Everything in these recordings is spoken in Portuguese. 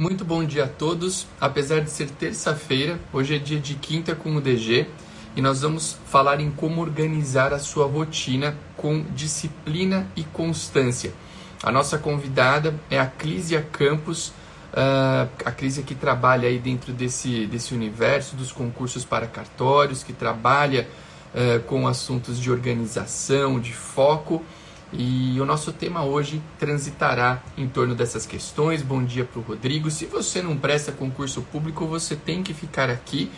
Muito bom dia a todos. Apesar de ser terça-feira, hoje é dia de quinta com o DG e nós vamos falar em como organizar a sua rotina com disciplina e constância. A nossa convidada é a Clísia Campos, uh, a Clísia que trabalha aí dentro desse, desse universo dos concursos para cartórios, que trabalha uh, com assuntos de organização, de foco e o nosso tema hoje transitará em torno dessas questões. Bom dia para o Rodrigo. Se você não presta concurso público, você tem que ficar aqui,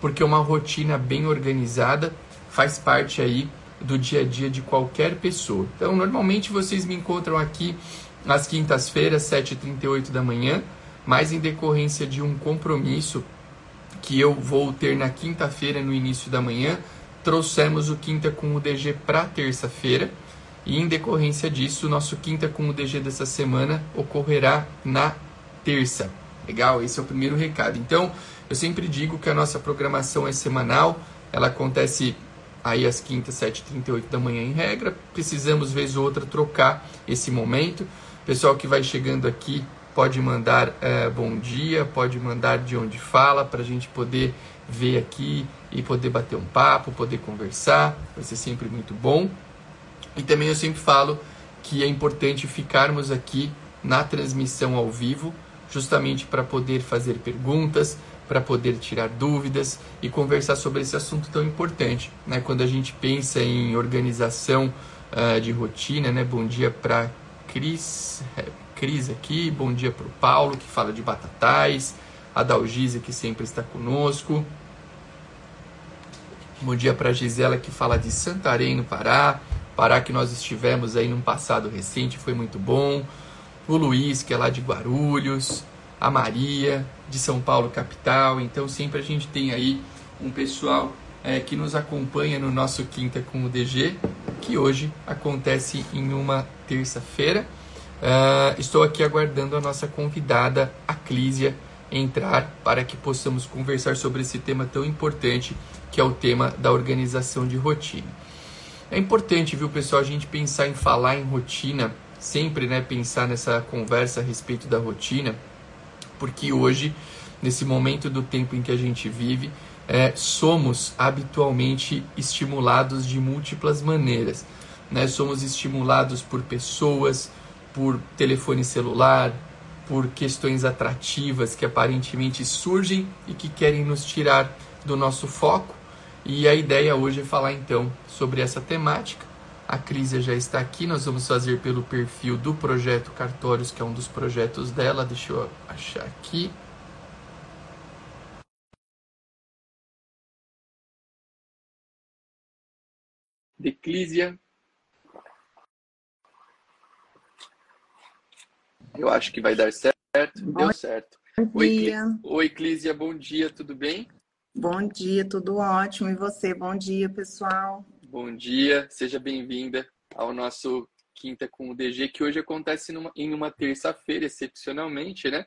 porque uma rotina bem organizada faz parte aí do dia a dia de qualquer pessoa. Então, normalmente vocês me encontram aqui às quintas-feiras, 7h38 da manhã, mas em decorrência de um compromisso que eu vou ter na quinta-feira, no início da manhã, trouxemos o Quinta com o DG para terça-feira e em decorrência disso, nosso quinta com o DG dessa semana ocorrerá na terça. Legal? Esse é o primeiro recado. Então, eu sempre digo que a nossa programação é semanal, ela acontece aí às quintas, 7h38 da manhã em regra. Precisamos, vez ou outra, trocar esse momento. Pessoal que vai chegando aqui pode mandar é, bom dia, pode mandar de onde fala, para a gente poder ver aqui e poder bater um papo, poder conversar. Vai ser sempre muito bom. E também eu sempre falo que é importante ficarmos aqui na transmissão ao vivo, justamente para poder fazer perguntas, para poder tirar dúvidas e conversar sobre esse assunto tão importante. Né? Quando a gente pensa em organização uh, de rotina, né? bom dia para Cris, é, Cris aqui, bom dia para o Paulo, que fala de batatais, a Dalgisa, que sempre está conosco. Bom dia para a Gisela, que fala de Santarém, no Pará. Pará que nós estivemos aí num passado recente, foi muito bom. O Luiz, que é lá de Guarulhos, a Maria, de São Paulo capital. Então sempre a gente tem aí um pessoal é, que nos acompanha no nosso Quinta com o DG, que hoje acontece em uma terça-feira. Uh, estou aqui aguardando a nossa convidada, a Clísia, entrar para que possamos conversar sobre esse tema tão importante que é o tema da organização de rotina. É importante, viu, pessoal, a gente pensar em falar em rotina, sempre, né, pensar nessa conversa a respeito da rotina, porque hoje, nesse momento do tempo em que a gente vive, é, somos habitualmente estimulados de múltiplas maneiras. Né? Somos estimulados por pessoas, por telefone celular, por questões atrativas que aparentemente surgem e que querem nos tirar do nosso foco e a ideia hoje é falar então sobre essa temática. A Crísia já está aqui, nós vamos fazer pelo perfil do projeto Cartórios, que é um dos projetos dela. Deixa eu achar aqui. De Clísia. Eu acho que vai dar certo. Deu certo. Bom dia. Oi, Clísia, bom dia, tudo bem? Bom dia, tudo ótimo. E você? Bom dia, pessoal. Bom dia, seja bem-vinda ao nosso Quinta com o DG, que hoje acontece numa, em uma terça-feira, excepcionalmente, né?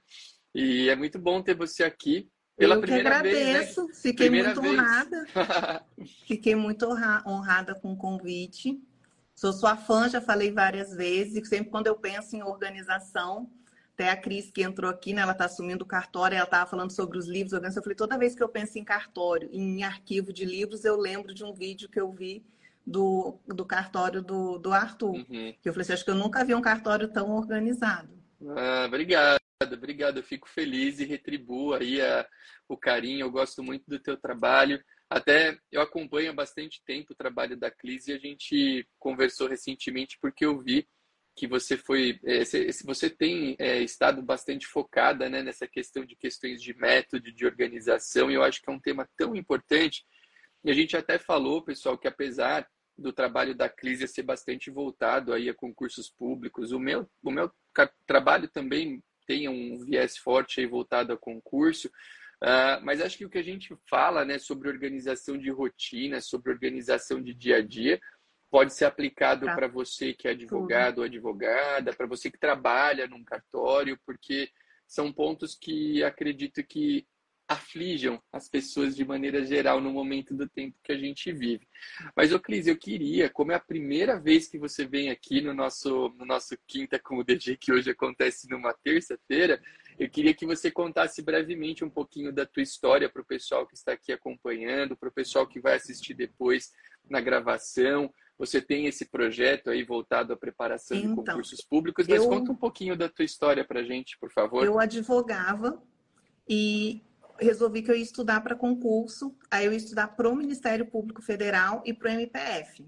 E é muito bom ter você aqui pela Eu primeira que agradeço, vez. Né? fiquei primeira muito vez. honrada. fiquei muito honrada com o convite. Sou sua fã, já falei várias vezes, sempre quando eu penso em organização, até a Cris que entrou aqui, né? Ela está assumindo o cartório, ela estava falando sobre os livros. Eu falei, toda vez que eu penso em cartório, em arquivo de livros, eu lembro de um vídeo que eu vi do, do cartório do, do Arthur. Uhum. Que eu falei assim, acho que eu nunca vi um cartório tão organizado. Ah, obrigado, obrigado. Eu fico feliz e retribuo aí a, o carinho. Eu gosto muito do teu trabalho. Até eu acompanho há bastante tempo o trabalho da Clis e a gente conversou recentemente porque eu vi que você foi, é, você tem é, estado bastante focada né, nessa questão de questões de método, de organização, e eu acho que é um tema tão importante. E a gente até falou, pessoal, que apesar do trabalho da Clísia ser bastante voltado aí a concursos públicos, o meu, o meu trabalho também tem um viés forte aí voltado a concurso, uh, mas acho que o que a gente fala né, sobre organização de rotina, sobre organização de dia a dia, pode ser aplicado tá. para você que é advogado ou advogada, para você que trabalha num cartório, porque são pontos que acredito que aflijam as pessoas de maneira geral no momento do tempo que a gente vive. Mas, ô Clis, eu queria, como é a primeira vez que você vem aqui no nosso, no nosso Quinta com o DG, que hoje acontece numa terça-feira, eu queria que você contasse brevemente um pouquinho da tua história para o pessoal que está aqui acompanhando, para o pessoal que vai assistir depois na gravação. Você tem esse projeto aí voltado à preparação então, de concursos públicos, mas eu, conta um pouquinho da tua história para a gente, por favor. Eu advogava e resolvi que eu ia estudar para concurso, aí eu ia estudar para o Ministério Público Federal e para o MPF.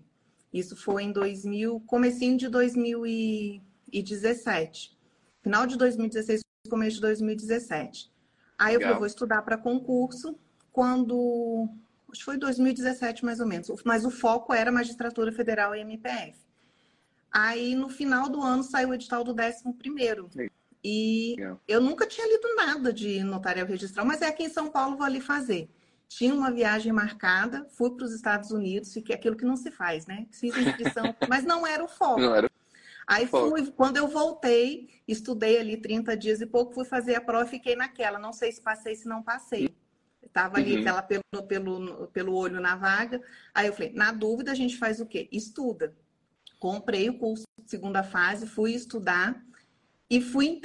Isso foi em 2000, comecinho de 2017. Final de 2016, começo de 2017. Aí Legal. eu falei, vou estudar para concurso quando acho que foi 2017 mais ou menos, mas o foco era magistratura federal e MPF. Aí no final do ano saiu o edital do 11 primeiro. E eu nunca tinha lido nada de notarial registral, mas é aqui em São Paulo, vou ali fazer. Tinha uma viagem marcada, fui para os Estados Unidos, fiquei aquilo que não se faz, né? Fiz inscrição, mas não era o foco. Não era Aí fui, quando eu voltei, estudei ali 30 dias e pouco, fui fazer a prova e fiquei naquela. Não sei se passei, se não passei. Estava ali uhum. pelo, pelo, pelo olho na vaga. Aí eu falei, na dúvida a gente faz o quê? Estuda. Comprei o curso de segunda fase, fui estudar. E fui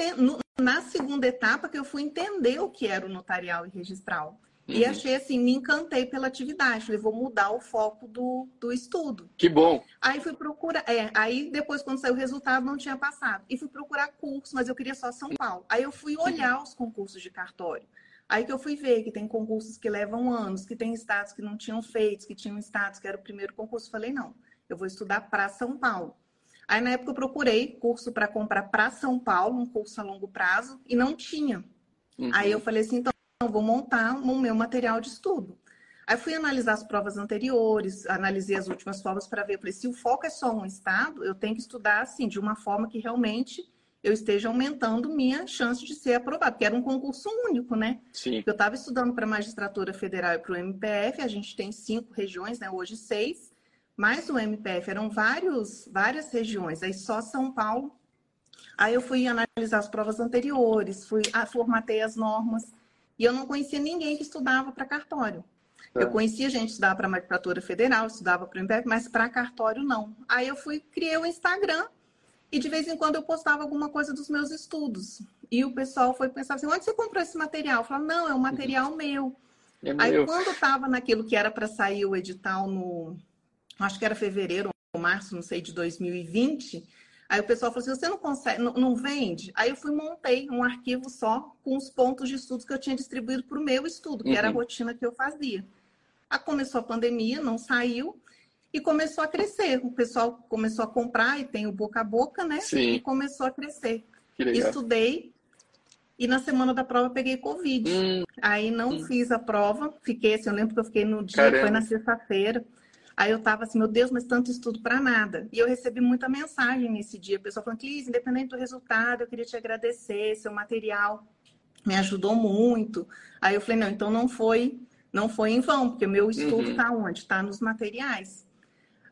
na segunda etapa que eu fui entender o que era o notarial e registral. Uhum. E achei assim, me encantei pela atividade. Falei, vou mudar o foco do, do estudo. Que bom. Aí fui procurar. É, aí depois, quando saiu o resultado, não tinha passado. E fui procurar curso, mas eu queria só São Paulo. Aí eu fui olhar os concursos de cartório. Aí que eu fui ver que tem concursos que levam anos, que tem estados que não tinham feito, que tinham estados que era o primeiro concurso. Falei, não, eu vou estudar para São Paulo. Aí na época eu procurei curso para comprar para São Paulo, um curso a longo prazo, e não tinha. Uhum. Aí eu falei assim, então vou montar o meu material de estudo. Aí fui analisar as provas anteriores, analisei as últimas provas para ver, falei, se o foco é só um estado, eu tenho que estudar assim, de uma forma que realmente eu esteja aumentando minha chance de ser aprovado, porque era um concurso único, né? Sim. Eu estava estudando para a magistratura federal e para o MPF, a gente tem cinco regiões, né? Hoje seis, mais o MPF, eram vários, várias regiões, aí só São Paulo. Aí eu fui analisar as provas anteriores, fui, ah, formatei as normas, e eu não conhecia ninguém que estudava para cartório. É. Eu conhecia gente que estudava para a magistratura federal, estudava para o MPF, mas para cartório não. Aí eu fui, criei o Instagram e de vez em quando eu postava alguma coisa dos meus estudos. E o pessoal foi pensar assim, onde você comprou esse material? Eu falava, não, é um material uhum. meu. É Aí meu. quando estava naquilo que era para sair o edital no acho que era fevereiro ou março, não sei, de 2020. Aí o pessoal falou assim: você não consegue, não, não vende? Aí eu fui montei um arquivo só com os pontos de estudos que eu tinha distribuído para o meu estudo, que uhum. era a uhum. rotina que eu fazia. Aí começou a pandemia, não saiu, e começou a crescer. O pessoal começou a comprar e tem o boca a boca, né? Sim. E começou a crescer. Estudei e na semana da prova peguei Covid. Hum. Aí não hum. fiz a prova, fiquei assim, eu lembro que eu fiquei no dia, Caramba. foi na sexta-feira. Aí eu tava assim, meu Deus, mas tanto estudo para nada. E eu recebi muita mensagem nesse dia, a pessoa falando, Clis, independente do resultado, eu queria te agradecer, seu material me ajudou muito. Aí eu falei, não, então não foi, não foi em vão, porque meu estudo está uhum. onde? Está nos materiais.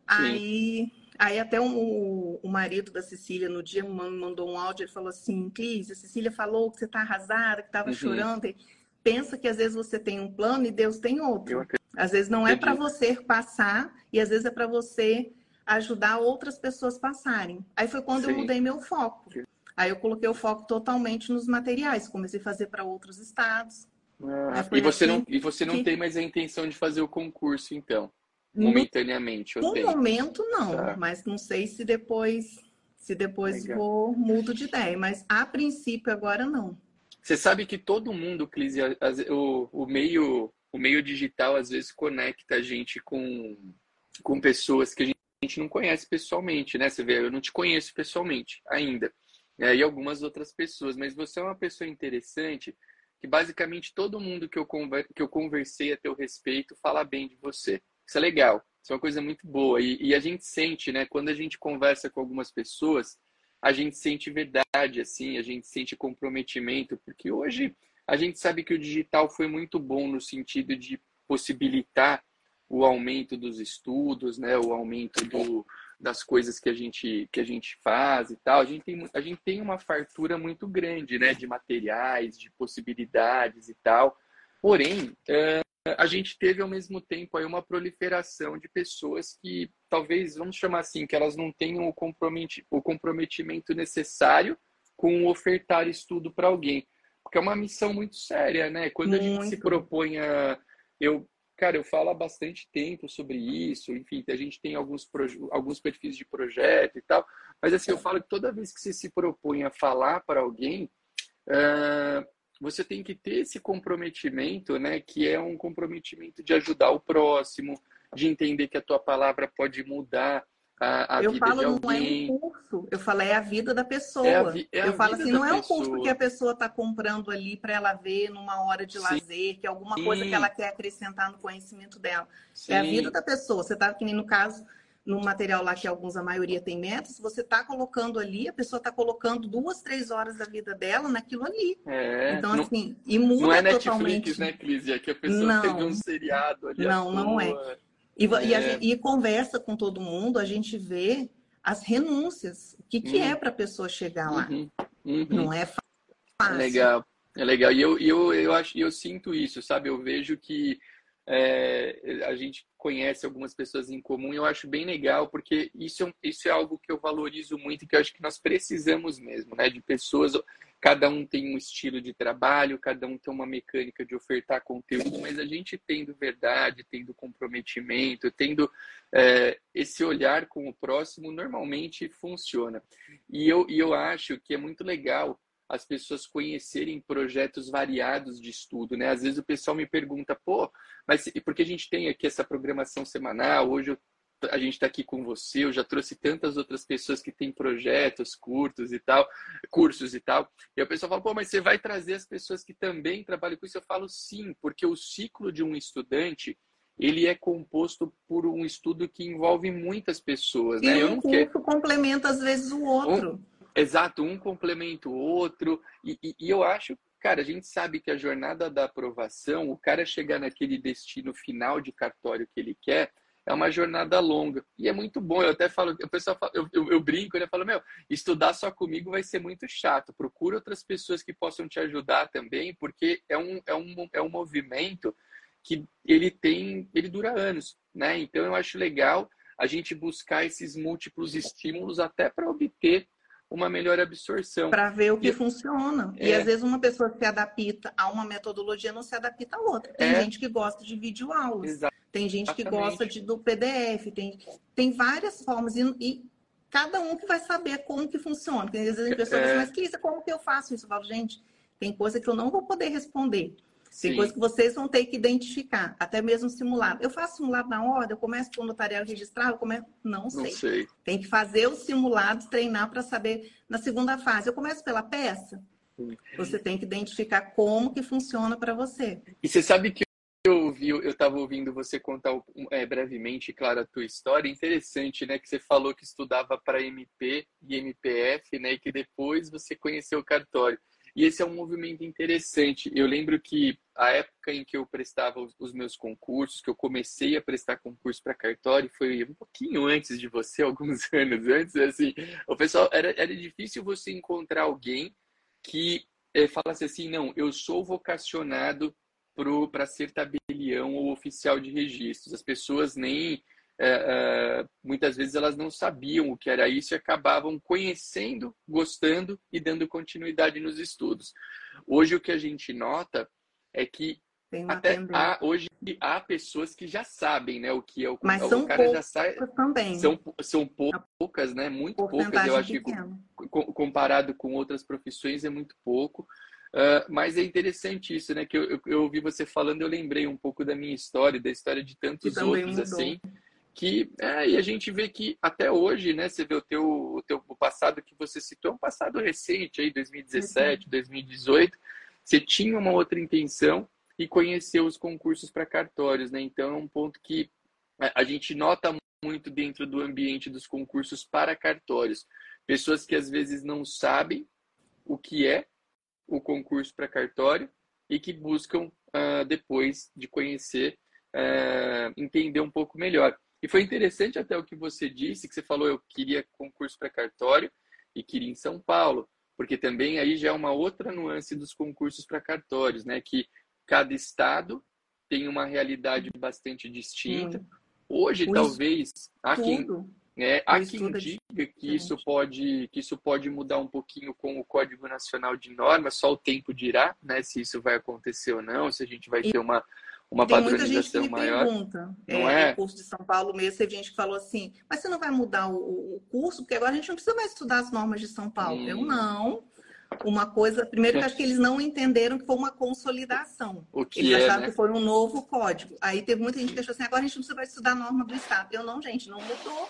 Aí, aí até o, o marido da Cecília, no dia, mandou um áudio, ele falou assim, Clis, a Cecília falou que você está arrasada, que estava uhum. chorando. E pensa que às vezes você tem um plano e Deus tem outro. Às vezes não é para você passar e às vezes é para você ajudar outras pessoas passarem. Aí foi quando Sim. eu mudei meu foco. Aí eu coloquei o foco totalmente nos materiais, comecei a fazer para outros estados. Ah, e você assim não e você não que... tem mais a intenção de fazer o concurso então, momentaneamente? No momento não, tá. mas não sei se depois se depois Legal. vou mudo de ideia, mas a princípio agora não. Você sabe que todo mundo, Clis, o, o meio o meio digital às vezes conecta a gente com, com pessoas que a gente, a gente não conhece pessoalmente, né? Você vê, eu não te conheço pessoalmente ainda. É, e algumas outras pessoas, mas você é uma pessoa interessante que basicamente todo mundo que eu, conver, que eu conversei a teu respeito fala bem de você. Isso é legal, isso é uma coisa muito boa. E, e a gente sente, né? Quando a gente conversa com algumas pessoas, a gente sente verdade, assim, a gente sente comprometimento, porque hoje a gente sabe que o digital foi muito bom no sentido de possibilitar o aumento dos estudos, né, o aumento do, das coisas que a gente que a gente faz e tal. A gente tem a gente tem uma fartura muito grande, né, de materiais, de possibilidades e tal. Porém, é, a gente teve ao mesmo tempo aí uma proliferação de pessoas que talvez, vamos chamar assim, que elas não tenham o, comprometi o comprometimento necessário com ofertar estudo para alguém. Porque é uma missão muito séria, né? Quando muito. a gente se propõe a. Eu, cara, eu falo há bastante tempo sobre isso, enfim, a gente tem alguns, alguns perfis de projeto e tal, mas assim, eu falo que toda vez que você se propõe a falar para alguém, uh, você tem que ter esse comprometimento, né? Que é um comprometimento de ajudar o próximo, de entender que a tua palavra pode mudar a, a eu vida falo, de alguém. não é um curso, eu falo, é a vida da pessoa. É a, é eu falo assim, não é um curso que a pessoa está comprando ali para ela ver numa hora de Sim. lazer, que é alguma Sim. coisa que ela quer acrescentar no conhecimento dela. Sim. É a vida da pessoa. Você está que nem no caso no material lá que alguns, a maioria tem metas, você está colocando ali, a pessoa está colocando duas, três horas da vida dela naquilo ali. É, então, não, assim, e muda Não é totalmente. Netflix, né, Cris? É que a pessoa não, pega um seriado ali. Não, não é. E, é. E, gente, e, conversa com todo mundo, a gente vê as renúncias. O que, que é uhum. é para a pessoa chegar lá? Uhum. Uhum. Não é fácil. É legal. É legal. E eu, eu, eu, acho, eu sinto isso, sabe? Eu vejo que é, a gente conhece algumas pessoas em comum e eu acho bem legal, porque isso é, isso é algo que eu valorizo muito e que eu acho que nós precisamos mesmo, né? De pessoas, cada um tem um estilo de trabalho, cada um tem uma mecânica de ofertar conteúdo, mas a gente tendo verdade, tendo comprometimento, tendo é, esse olhar com o próximo, normalmente funciona. E eu, e eu acho que é muito legal as pessoas conhecerem projetos variados de estudo, né? Às vezes o pessoal me pergunta, pô, mas porque a gente tem aqui essa programação semanal, hoje eu, a gente está aqui com você, eu já trouxe tantas outras pessoas que têm projetos curtos e tal, cursos e tal, e a pessoa fala, pô, mas você vai trazer as pessoas que também trabalham com isso? Eu falo, sim, porque o ciclo de um estudante, ele é composto por um estudo que envolve muitas pessoas, né? E um curso complementa às vezes o outro. Um Exato, um complementa o outro. E, e, e, eu acho, cara, a gente sabe que a jornada da aprovação, o cara chegar naquele destino final de cartório que ele quer, é uma jornada longa. E é muito bom. Eu até falo, o pessoal fala, eu, eu, eu, brinco, né? eu falo, meu, estudar só comigo vai ser muito chato. Procura outras pessoas que possam te ajudar também, porque é um, é um, é um movimento que ele tem, ele dura anos, né? Então eu acho legal a gente buscar esses múltiplos estímulos até para obter uma melhor absorção. Para ver o que e, funciona. É... E às vezes uma pessoa se adapta a uma metodologia não se adapta a outra. Tem é... gente que gosta de videoaulas, Exatamente. tem gente que gosta de, do PDF, tem, tem várias formas. E, e, cada um que vai saber como que funciona. Porque às vezes a pessoa é... diz, mas que como que eu faço isso? Eu falo, gente, tem coisa que eu não vou poder responder. Tem coisas que vocês vão ter que identificar, até mesmo simulado. Eu faço simulado na ordem, eu começo com o notarial registrar, eu começo. Não sei. Não sei. Tem que fazer os simulados, treinar para saber. Na segunda fase, eu começo pela peça. Você tem que identificar como que funciona para você. E você sabe que eu ouvi, eu estava ouvindo você contar é, brevemente, claro, a tua história. Interessante, né? Que você falou que estudava para MP e MPF, né? E que depois você conheceu o cartório. E esse é um movimento interessante. Eu lembro que a época em que eu prestava os, meus concursos, que eu comecei a prestar concurso para cartório, foi um pouquinho antes de você, alguns anos antes, assim, o pessoal era, era difícil você encontrar alguém que é, falasse assim, não, eu sou vocacionado para ser tabelião ou oficial de registros. As pessoas nem é, é, muitas vezes elas não sabiam o que era isso e acabavam conhecendo, gostando e dando continuidade nos estudos. Hoje o que a gente nota é que até há, hoje há pessoas que já sabem né, o que é o, Mas o são cara já sai. Também. São, são poucas, né? Muito poucas, eu acho que comparado com outras profissões é muito pouco. Uh, mas é interessante isso, né? Que eu, eu, eu, ouvi você falando, eu lembrei um pouco da minha história, da história de tantos outros, mudou. assim que é, e a gente vê que até hoje, né, você vê o teu, o teu o passado que você citou, é um passado recente aí, 2017, uhum. 2018, você tinha uma outra intenção e conheceu os concursos para cartórios, né? Então é um ponto que a gente nota muito dentro do ambiente dos concursos para cartórios. Pessoas que às vezes não sabem o que é o concurso para cartório e que buscam, uh, depois de conhecer, uh, entender um pouco melhor. E foi interessante até o que você disse, que você falou, eu queria concurso para cartório e queria em São Paulo, porque também aí já é uma outra nuance dos concursos para cartórios, né? Que cada estado tem uma realidade bastante distinta. Hoje, o talvez, há quem, é, há quem diga que isso, pode, que isso pode mudar um pouquinho com o Código Nacional de Normas, só o tempo dirá né, se isso vai acontecer ou não, se a gente vai ter uma, uma Tem padronização muita gente que maior. Pergunta, não é, é? No curso de São Paulo mesmo, teve gente que falou assim, mas você não vai mudar o, o curso? Porque agora a gente não precisa mais estudar as normas de São Paulo. Hum. Eu não uma coisa. Primeiro, que acho que eles não entenderam que foi uma consolidação. O que eles é, acharam né? que foi um novo código. Aí teve muita gente que achou assim: agora a gente não precisa estudar a norma do Estado. Eu não, gente, não mudou.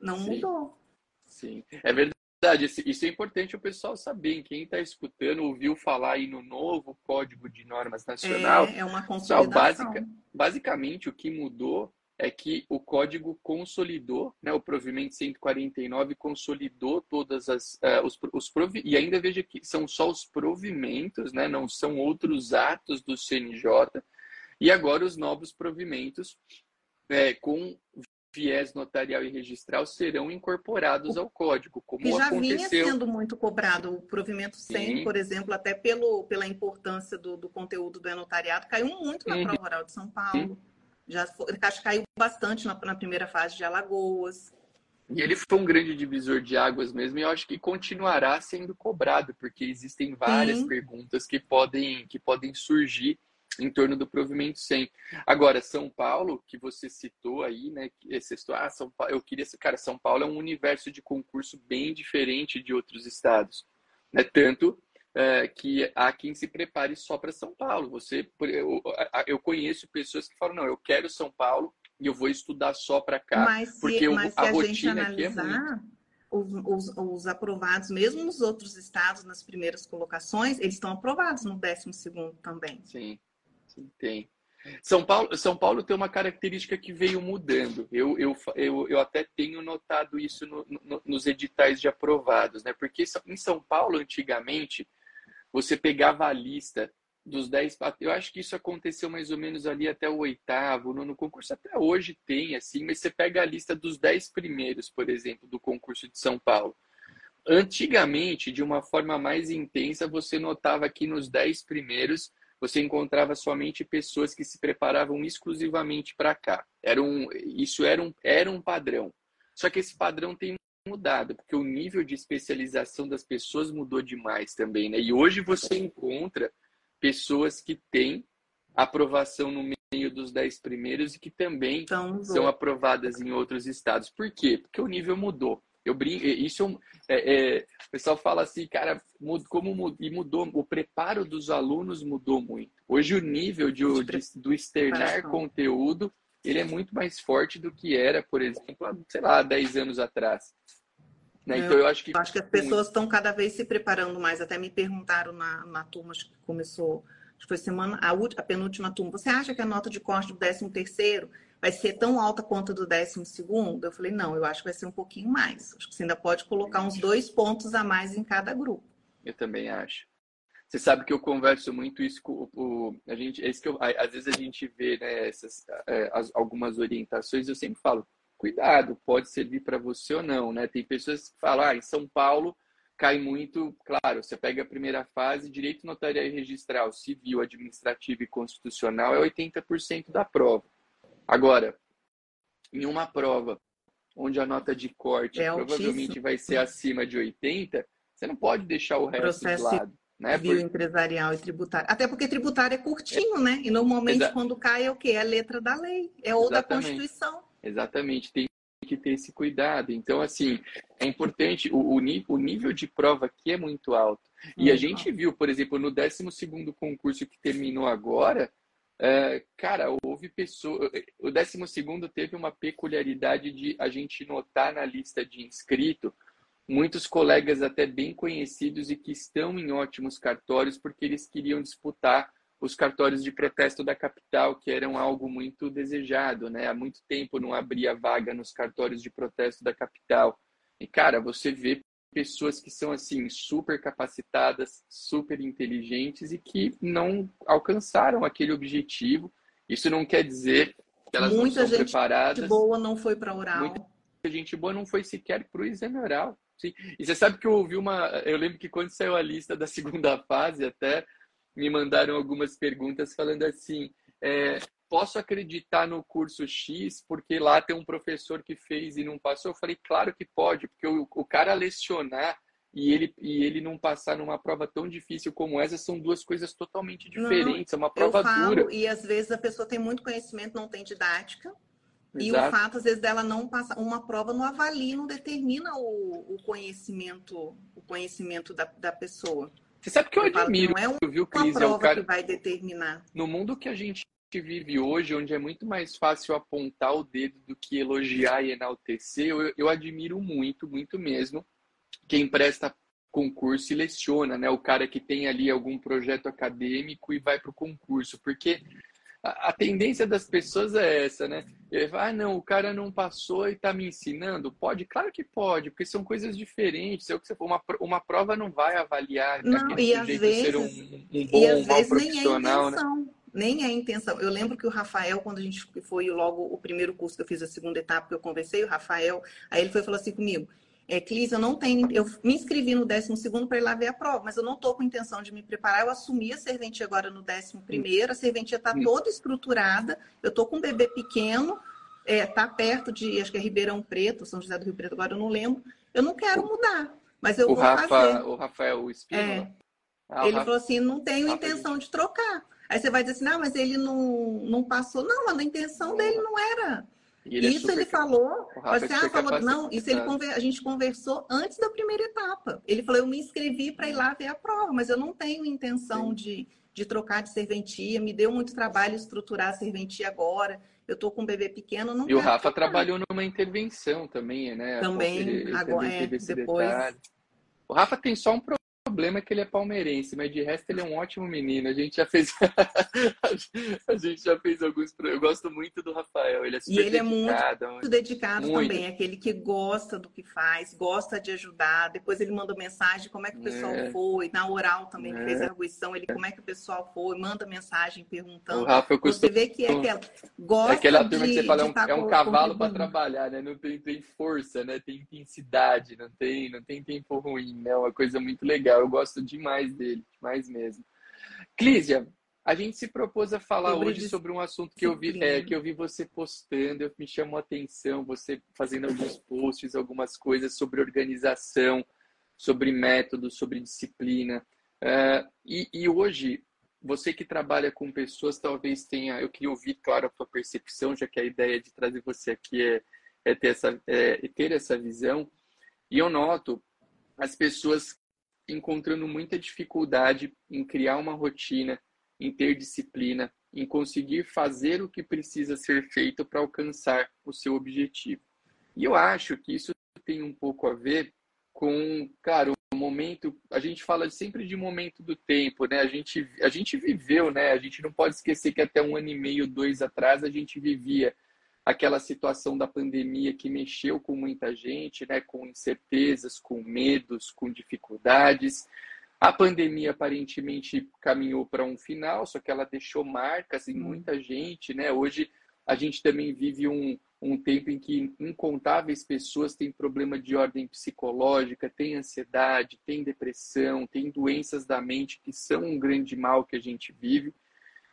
Não Sim. mudou. Sim, é verdade. Isso é importante o pessoal saber. Quem está escutando ouviu falar aí no novo Código de Normas Nacional. É, é uma consolidação. Basic, basicamente, o que mudou é que o código consolidou, né, o provimento 149 consolidou todas as uh, os, os provi e ainda veja que são só os provimentos, né, não são outros atos do CNJ e agora os novos provimentos é, com viés notarial e registral serão incorporados ao código, como e já aconteceu... vinha sendo muito cobrado o provimento 100, Sim. por exemplo, até pelo, pela importância do, do conteúdo do notariado, caiu muito na uhum. prova oral de São Paulo. Uhum. Já foi, acho que caiu bastante na, na, primeira fase de Alagoas. E ele foi um grande divisor de águas mesmo, e eu acho que continuará sendo cobrado, porque existem várias Sim. perguntas que podem, que podem surgir em torno do provimento 100. Agora, São Paulo, que você citou aí, né? Você citou, ah, São Paulo, eu queria, cara, São Paulo é um universo de concurso bem diferente de outros estados. Né? Tanto é, que há quem se prepare só para São Paulo. Você, eu, eu, conheço pessoas que falam, não, eu quero São Paulo e eu vou estudar só para cá, mas se, porque mas a, a rotina analisar, aqui é muito... Os, os, os, aprovados, mesmo nos outros estados, nas primeiras colocações, eles estão aprovados no 12 também. Sim, sim, tem. São Paulo, São Paulo tem uma característica que veio mudando. Eu, eu, eu, eu até tenho notado isso no, no, nos editais de aprovados, né? Porque em São Paulo, antigamente, você pegava a lista dos 10. Eu acho que isso aconteceu mais ou menos ali até o oitavo, no concurso até hoje tem, assim, mas você pega a lista dos 10 primeiros, por exemplo, do concurso de São Paulo. Antigamente, de uma forma mais intensa, você notava que nos 10 primeiros você encontrava somente pessoas que se preparavam exclusivamente para cá. Era um, isso era um, era um padrão. Só que esse padrão tem mudado, porque o nível de especialização das pessoas mudou demais também, né? E hoje você encontra pessoas que têm aprovação no meio dos dez primeiros e que também então, são aprovadas em outros estados. Por quê? Porque o nível mudou. Eu brinco, isso é, é, o pessoal fala assim, cara, como mudou, e mudou, o preparo dos alunos mudou muito. Hoje o nível de, de do externar conteúdo ele é muito mais forte do que era, por exemplo, há, sei lá, 10 anos atrás. Né? Então eu acho que. Acho que as pessoas estão cada vez se preparando mais. Até me perguntaram na, na turma acho que começou, acho que foi semana, a, a penúltima turma. Você acha que a nota de corte do 13 terceiro vai ser tão alta quanto do 12 segundo? Eu falei, não, eu acho que vai ser um pouquinho mais. Acho que você ainda pode colocar uns dois pontos a mais em cada grupo. Eu também acho. Você sabe que eu converso muito isso com o, a gente, é isso que eu, às vezes a gente vê né, essas, é, as, algumas orientações. Eu sempre falo, cuidado, pode servir para você ou não, né? Tem pessoas que falam, ah, em São Paulo cai muito, claro, você pega a primeira fase, direito notarial e registral, civil, administrativo e constitucional é 80% da prova. Agora, em uma prova onde a nota de corte é provavelmente vai ser acima de 80, você não pode deixar o resto Processo de lado. Né? Civil, empresarial e tributário. Até porque tributário é curtinho, é. né? E normalmente Exa... quando cai é o quê? É a letra da lei, é ou Exatamente. da Constituição. Exatamente, tem que ter esse cuidado. Então, assim, é importante, o, o, o nível de prova aqui é muito alto. E a gente viu, por exemplo, no 12 concurso que terminou agora, é, cara, houve pessoas. O 12 teve uma peculiaridade de a gente notar na lista de inscrito muitos colegas até bem conhecidos e que estão em ótimos cartórios porque eles queriam disputar os cartórios de protesto da capital, que eram algo muito desejado, né? Há muito tempo não abria vaga nos cartórios de protesto da capital. E, cara, você vê pessoas que são, assim, super capacitadas, super inteligentes e que não alcançaram aquele objetivo. Isso não quer dizer que elas Muita não são gente preparadas. boa não foi para oral. Muita gente boa não foi sequer para o exame oral. Sim. E você sabe que eu ouvi uma. Eu lembro que quando saiu a lista da segunda fase, até me mandaram algumas perguntas falando assim: é, posso acreditar no curso X porque lá tem um professor que fez e não passou? Eu falei, claro que pode, porque o, o cara lecionar e ele, e ele não passar numa prova tão difícil como essa são duas coisas totalmente diferentes. Não, é uma prova eu falo, dura. E às vezes a pessoa tem muito conhecimento, não tem didática. Exato. E o fato, às vezes, dela não passar, uma prova não avalia, não determina o, o conhecimento, o conhecimento da, da pessoa. Você sabe que eu, eu admiro, não é um, viu, Cris? Uma prova é cara... que vai determinar. No mundo que a gente vive hoje, onde é muito mais fácil apontar o dedo do que elogiar e enaltecer, eu, eu admiro muito, muito mesmo, quem presta concurso e leciona, né? O cara que tem ali algum projeto acadêmico e vai para o concurso, porque a, a, tendência das pessoas é essa, né? Ele fala, ah, não, o cara não passou e está me ensinando. Pode? Claro que pode, porque são coisas diferentes. É o que você uma, uma prova não vai avaliar não, e às vezes, ser um, um bom, e às um vezes profissional, nem é intenção. Né? Nem é a intenção. Eu lembro que o Rafael, quando a gente foi logo o primeiro curso que eu fiz, a segunda etapa que eu conversei, o Rafael, aí ele foi falou assim comigo: é, Clis, eu não tenho. Eu me inscrevi no 12 para ir lá ver a prova, mas eu não estou com intenção de me preparar. Eu assumi a serventia agora no 11, a serventia está toda estruturada. Eu estou com um bebê pequeno, está é, tá perto de, acho que é Ribeirão Preto, São José do Rio Preto, agora eu não lembro. Eu não quero mudar, mas eu o vou Rafa, fazer. O Rafael o Espírito. É. Ah, ele Rafa... falou assim: não tenho Rafa intenção de trocar. Aí você vai dizer assim: não, mas ele não, não passou. Não, mas a intenção dele não era. Ele é isso é ele falou, você ah, falou, não, isso ele a gente conversou antes da primeira etapa. Ele falou, eu me inscrevi para ir lá ver a prova, mas eu não tenho intenção de, de trocar de serventia, me deu muito trabalho estruturar a serventia agora. Eu estou com um bebê pequeno, não E o Rafa trocar. trabalhou numa intervenção também, né? Também, ele, agora, é, depois. Detalhe. O Rafa tem só um problema é que ele é palmeirense, mas de resto ele é um ótimo menino. A gente já fez. a gente já fez alguns. Eu gosto muito do Rafael. Ele é super E ele dedicado, é muito, dedicado muito. também. É aquele que gosta do que faz, gosta de ajudar. Depois ele manda mensagem como é que o pessoal é. foi. Na oral também, é. fez a arguição, ele como é que o pessoal foi, manda mensagem perguntando. O Rafa, eu costumo... Você vê que é aquela. Gosta é aquela turma de, que você fala, é um, tá é um cavalo para trabalhar, né? Não tem, tem força, né? Tem intensidade, não tem, não tem tempo ruim, né? É uma coisa muito legal eu gosto demais dele, demais mesmo. Clísia, a gente se propôs a falar hoje sobre um assunto que eu vi, é, que eu vi você postando, eu, me chamou a atenção, você fazendo alguns posts, algumas coisas sobre organização, sobre método, sobre disciplina. Uh, e, e, hoje, você que trabalha com pessoas, talvez tenha, eu queria ouvir, claro, a sua percepção, já que a ideia de trazer você aqui é, é ter, essa, é, ter essa visão. E eu noto as pessoas encontrando muita dificuldade em criar uma rotina, em ter disciplina, em conseguir fazer o que precisa ser feito para alcançar o seu objetivo. E eu acho que isso tem um pouco a ver com, claro, o momento, a gente fala sempre de momento do tempo, né? A gente, a gente viveu, né? A gente não pode esquecer que até um ano e meio, dois atrás, a gente vivia aquela situação da pandemia que mexeu com muita gente, né, com incertezas, com medos, com dificuldades. A pandemia aparentemente caminhou para um final, só que ela deixou marcas em muita gente, né? Hoje a gente também vive um, um tempo em que incontáveis pessoas têm problema de ordem psicológica, têm ansiedade, têm depressão, têm doenças da mente que são um grande mal que a gente vive.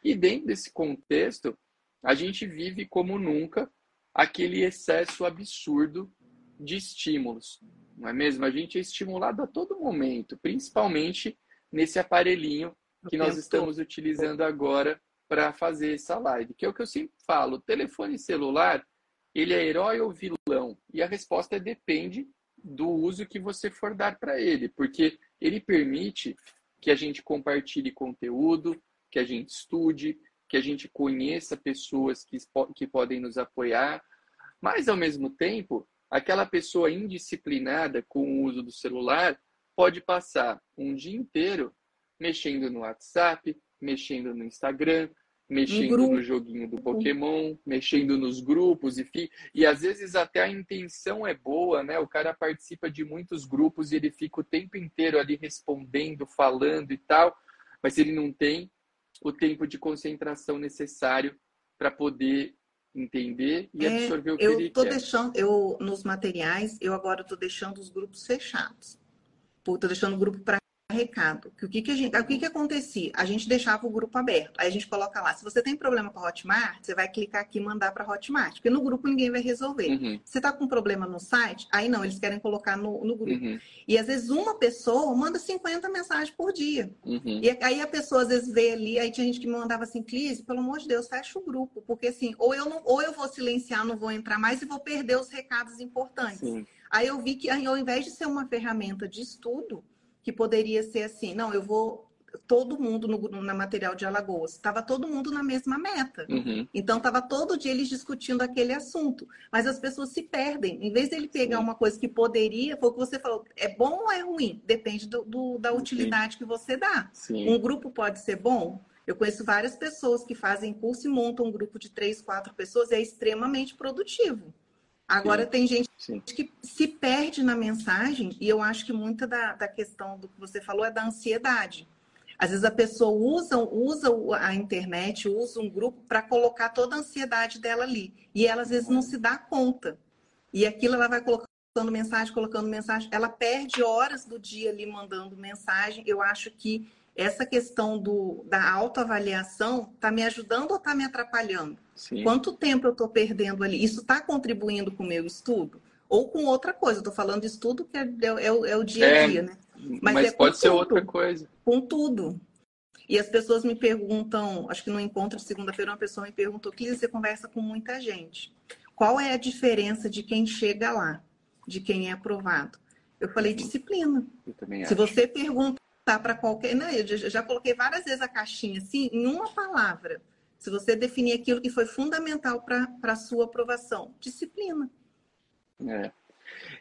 E dentro desse contexto, a gente vive como nunca aquele excesso absurdo de estímulos, não é mesmo? A gente é estimulado a todo momento, principalmente nesse aparelhinho que nós estamos utilizando agora para fazer essa live, que é o que eu sempre falo, telefone celular, ele é herói ou vilão? E a resposta é depende do uso que você for dar para ele, porque ele permite que a gente compartilhe conteúdo, que a gente estude, que a gente conheça pessoas que, que podem nos apoiar, mas ao mesmo tempo, aquela pessoa indisciplinada com o uso do celular pode passar um dia inteiro mexendo no WhatsApp, mexendo no Instagram, mexendo no joguinho do Pokémon, mexendo nos grupos e e às vezes até a intenção é boa, né? O cara participa de muitos grupos e ele fica o tempo inteiro ali respondendo, falando e tal, mas ele não tem o tempo de concentração necessário para poder entender e é, absorver o que eu ele tô quer. Deixando, eu, nos materiais, eu agora estou deixando os grupos fechados. Estou deixando o grupo para recado. Que o que, que a gente, o que, que acontecia? A gente deixava o grupo aberto. Aí a gente coloca lá, se você tem problema com a Hotmart, você vai clicar aqui e mandar para Hotmart, porque no grupo ninguém vai resolver. Uhum. Você está com problema no site? Aí não, eles querem colocar no, no grupo. Uhum. E às vezes uma pessoa manda 50 mensagens por dia. Uhum. E aí a pessoa às vezes vê ali, aí tinha gente que me mandava assim, Clíse, pelo amor de Deus, fecha o grupo, porque assim, ou eu não, ou eu vou silenciar, não vou entrar mais e vou perder os recados importantes. Sim. Aí eu vi que ao invés de ser uma ferramenta de estudo, que poderia ser assim, não, eu vou todo mundo no, na material de Alagoas, estava todo mundo na mesma meta. Uhum. Então estava todo dia eles discutindo aquele assunto, mas as pessoas se perdem. Em vez dele pegar Sim. uma coisa que poderia, foi o que você falou, é bom ou é ruim? Depende do, do da utilidade Sim. que você dá. Sim. Um grupo pode ser bom. Eu conheço várias pessoas que fazem curso e montam um grupo de três, quatro pessoas e é extremamente produtivo. Agora, Sim. tem gente Sim. que se perde na mensagem, e eu acho que muita da, da questão do que você falou é da ansiedade. Às vezes a pessoa usa, usa a internet, usa um grupo para colocar toda a ansiedade dela ali. E ela às vezes não se dá conta. E aquilo ela vai colocando mensagem, colocando mensagem. Ela perde horas do dia ali mandando mensagem. Eu acho que essa questão do, da autoavaliação está me ajudando ou está me atrapalhando? Sim. Quanto tempo eu estou perdendo ali? Isso está contribuindo com o meu estudo? Ou com outra coisa? Estou falando de estudo que é, é, é, o dia a é, dia, né? Mas, mas é pode ser tudo, outra coisa. Com tudo. E as pessoas me perguntam, acho que no encontro de segunda-feira, uma pessoa me perguntou, que você conversa com muita gente. Qual é a diferença de quem chega lá, de quem é aprovado? Eu falei disciplina. Eu Se você pergunta tá para qualquer. Não, eu já, coloquei várias vezes a caixinha assim, em uma palavra. Se você definir aquilo que foi fundamental para a sua aprovação, disciplina. É.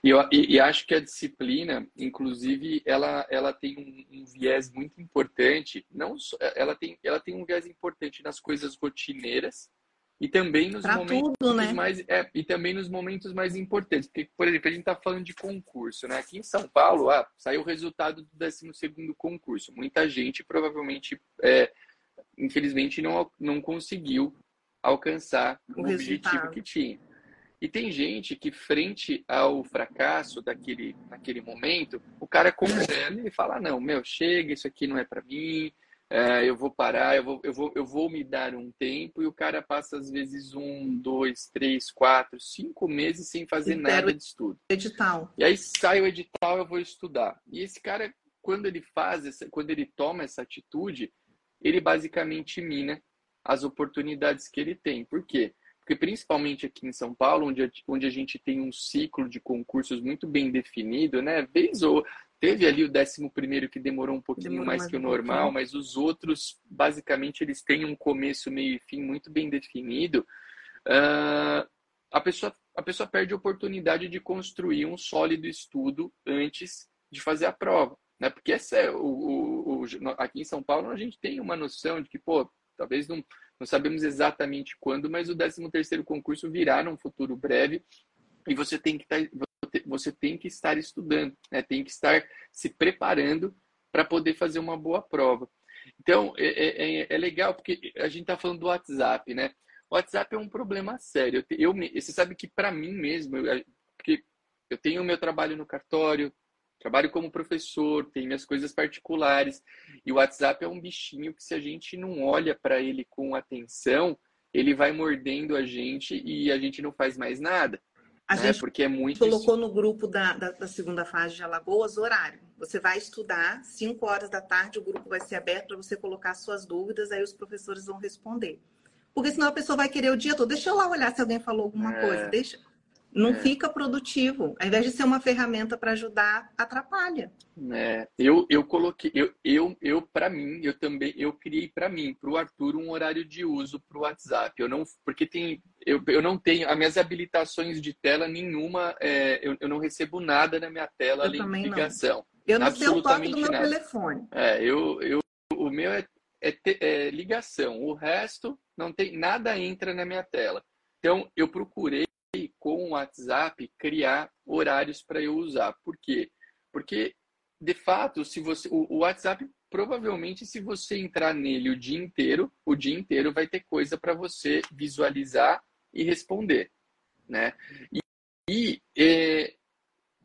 E, eu, e, e, acho que a disciplina, inclusive, ela, ela tem um, um, viés muito importante. Não ela, tem, ela tem um viés importante nas coisas rotineiras, e também nos pra momentos tudo, né? mais é, e também nos momentos mais importantes porque por exemplo a gente está falando de concurso né? Aqui em São Paulo ah, saiu o resultado do 12 segundo concurso. Muita gente provavelmente é, infelizmente não não conseguiu alcançar o, o objetivo que tinha. E tem gente que frente ao fracasso daquele naquele momento o cara congela e fala não meu chega isso aqui não é para mim é, eu vou parar, eu vou, eu, vou, eu vou me dar um tempo, e o cara passa às vezes um, dois, três, quatro, cinco meses sem fazer nada de estudo. Edital. E aí sai o edital, eu vou estudar. E esse cara, quando ele faz, essa, quando ele toma essa atitude, ele basicamente mina as oportunidades que ele tem. Por quê? Porque principalmente aqui em São Paulo, onde a, onde a gente tem um ciclo de concursos muito bem definido, né? Vez ou Teve ali o décimo primeiro que demorou um pouquinho demorou mais, mais que o normal, um mas os outros, basicamente, eles têm um começo, meio e fim muito bem definido. Uh, a, pessoa, a pessoa perde a oportunidade de construir um sólido estudo antes de fazer a prova. Né? Porque essa é o, o, o, aqui em São Paulo a gente tem uma noção de que, pô, talvez não, não sabemos exatamente quando, mas o 13 terceiro concurso virá num futuro breve e você tem que estar tá, você tem que estar estudando, né? tem que estar se preparando para poder fazer uma boa prova. Então, é, é, é, é legal porque a gente está falando do WhatsApp, né? O WhatsApp é um problema sério. Eu, eu você sabe que para mim mesmo, eu, porque eu tenho o meu trabalho no cartório, trabalho como professor, tenho minhas coisas particulares, e o WhatsApp é um bichinho que se a gente não olha para ele com atenção, ele vai mordendo a gente e a gente não faz mais nada. A né? gente Porque é muito colocou no grupo da, da, da, segunda fase de Alagoas horário. Você vai estudar, 5 horas da tarde, o grupo vai ser aberto para você colocar suas dúvidas, aí os professores vão responder. Porque senão a pessoa vai querer o dia todo. Deixa eu lá olhar se alguém falou alguma é. coisa. Deixa não é. fica produtivo. Ao invés de ser uma ferramenta para ajudar, atrapalha. É. Eu, eu coloquei, eu, eu, eu para mim, eu também, eu criei para mim, para o Arthur, um horário de uso para o WhatsApp. Eu não, porque tem, eu, eu não tenho, as minhas habilitações de tela nenhuma, é, eu, eu não recebo nada na minha tela, eu além de ligação. Não. Eu não sei o toque do meu nada. telefone. É, eu, eu, o meu é, é, é ligação. O resto não tem nada entra na minha tela. Então eu procurei com o WhatsApp criar horários para eu usar. Por quê? Porque de fato, se você o, WhatsApp provavelmente se você entrar nele o dia inteiro, o dia inteiro vai ter coisa para você visualizar e responder, né? E, e é,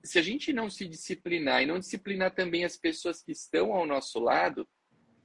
se a gente não se disciplinar e não disciplinar também as pessoas que estão ao nosso lado,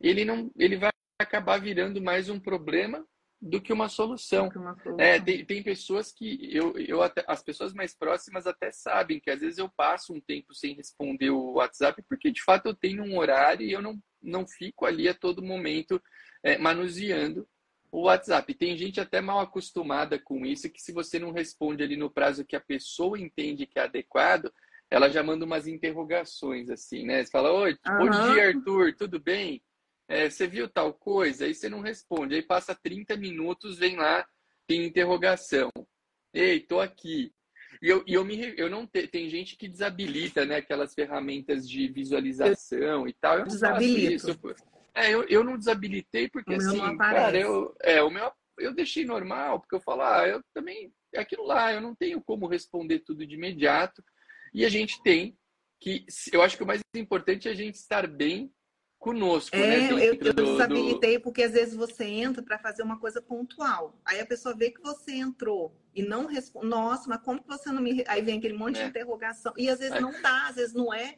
ele não, ele vai acabar virando mais um problema do que uma solução. Que uma solução. É, tem, tem pessoas que eu, eu até, as pessoas mais próximas até sabem que às vezes eu passo um tempo sem responder o WhatsApp porque de fato eu tenho um horário e eu não, não fico ali a todo momento é, manuseando o WhatsApp. Tem gente até mal acostumada com isso que se você não responde ali no prazo que a pessoa entende que é adequado, ela já manda umas interrogações assim, né? Você fala, oi, uhum. bom dia, Arthur, tudo bem? É, você viu tal coisa? Aí você não responde. Aí passa 30 minutos, vem lá, tem interrogação. Ei, tô aqui. E eu, e eu, me, eu não te, tem gente que desabilita, né? Aquelas ferramentas de visualização e tal. Eu Desabilito. isso. É, eu, eu não desabilitei porque assim, cara, eu, é, o meu eu deixei normal, porque eu falo, ah, eu também é aquilo lá, eu não tenho como responder tudo de imediato. E a gente tem que, eu acho que o mais importante é a gente estar bem conosco, é, né? Eu, eu desabilitei do... porque às vezes você entra para fazer uma coisa pontual. Aí a pessoa vê que você entrou e não responde. Nossa, mas como que você não me. Aí vem aquele monte é. de interrogação. E às vezes é. não dá, às vezes não é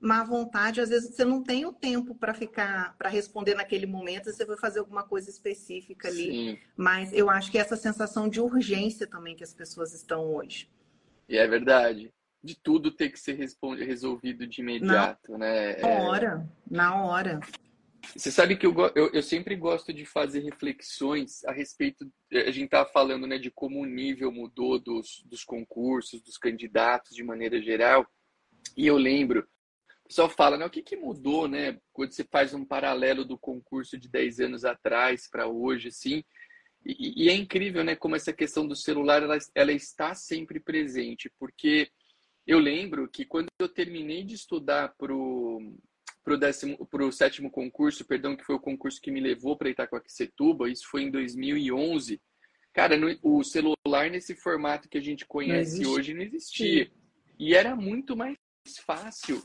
má vontade, às vezes você não tem o tempo para ficar, para responder naquele momento, você vai fazer alguma coisa específica ali. Sim. Mas eu acho que essa sensação de urgência também que as pessoas estão hoje. E é verdade de tudo ter que ser resolvido de imediato, na né? Na é. hora, na hora. Você sabe que eu, eu, eu, sempre gosto de fazer reflexões a respeito. A gente estava falando né, de como o nível mudou dos, dos concursos, dos candidatos de maneira geral. E eu lembro, o pessoal fala, né, o que, que mudou, né? Quando você faz um paralelo do concurso de 10 anos atrás para hoje, assim. E, e, é incrível, né, como essa questão do celular ela, ela está sempre presente, porque eu lembro que quando eu terminei de estudar pro pro décimo pro sétimo concurso, perdão, que foi o concurso que me levou para Itacoaquecetuba, isso foi em 2011. Cara, no, o celular nesse formato que a gente conhece não hoje não existia. E era muito mais fácil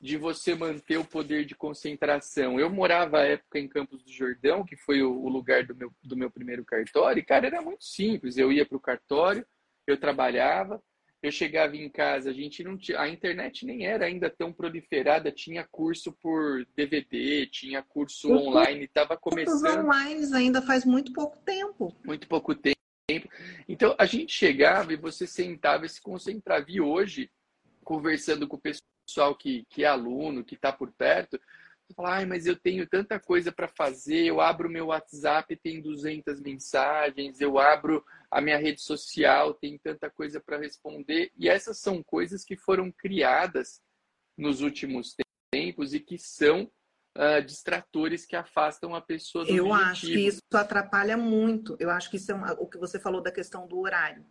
de você manter o poder de concentração. Eu morava à época em Campos do Jordão, que foi o, lugar do meu, do meu primeiro cartório, e, cara, era muito simples. Eu ia para o cartório, eu trabalhava, eu chegava em casa, a gente não tinha, a internet nem era ainda tão proliferada, tinha curso por DVD, tinha curso eu online, estava começando. online ainda faz muito pouco tempo. Muito pouco tempo. Então a gente chegava e você sentava e se concentrava. E hoje, conversando com o pessoal que, que é aluno, que está por perto, fala, ai, mas eu tenho tanta coisa para fazer, eu abro meu WhatsApp, tem 200 mensagens, eu abro a minha rede social, tem tanta coisa para responder. E essas são coisas que foram criadas nos últimos tempos e que são uh, distratores que afastam a pessoa do Eu objetivo. acho que isso atrapalha muito. Eu acho que isso é uma, o que você falou da questão do horário.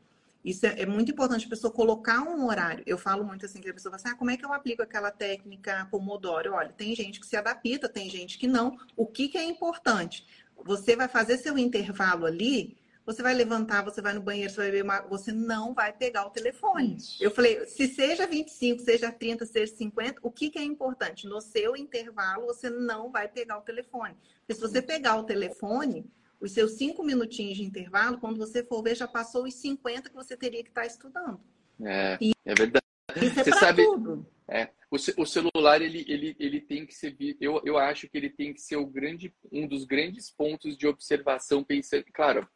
Isso é, é, muito importante a pessoa colocar um horário. Eu falo muito assim, que a pessoa fala assim, ah, como é que eu aplico aquela técnica Pomodoro? Olha, tem gente que se adapta, tem gente que não. O que, que é importante? Você vai fazer seu intervalo ali, você vai levantar, você vai no banheiro, você vai beber uma... Você não vai pegar o telefone. Isso. Eu falei, se seja 25, seja 30, seja 50, o que, que é importante? No seu intervalo, você não vai pegar o telefone. Porque se você pegar o telefone, os seus cinco minutinhos de intervalo, quando você for ver, já passou os 50 que você teria que estar estudando. É, e é verdade. Isso é você sabe, tudo. É, o, o, celular ele, ele, ele tem que ser, eu, eu acho que ele tem que ser o grande, um dos grandes pontos de observação, pensando, claro,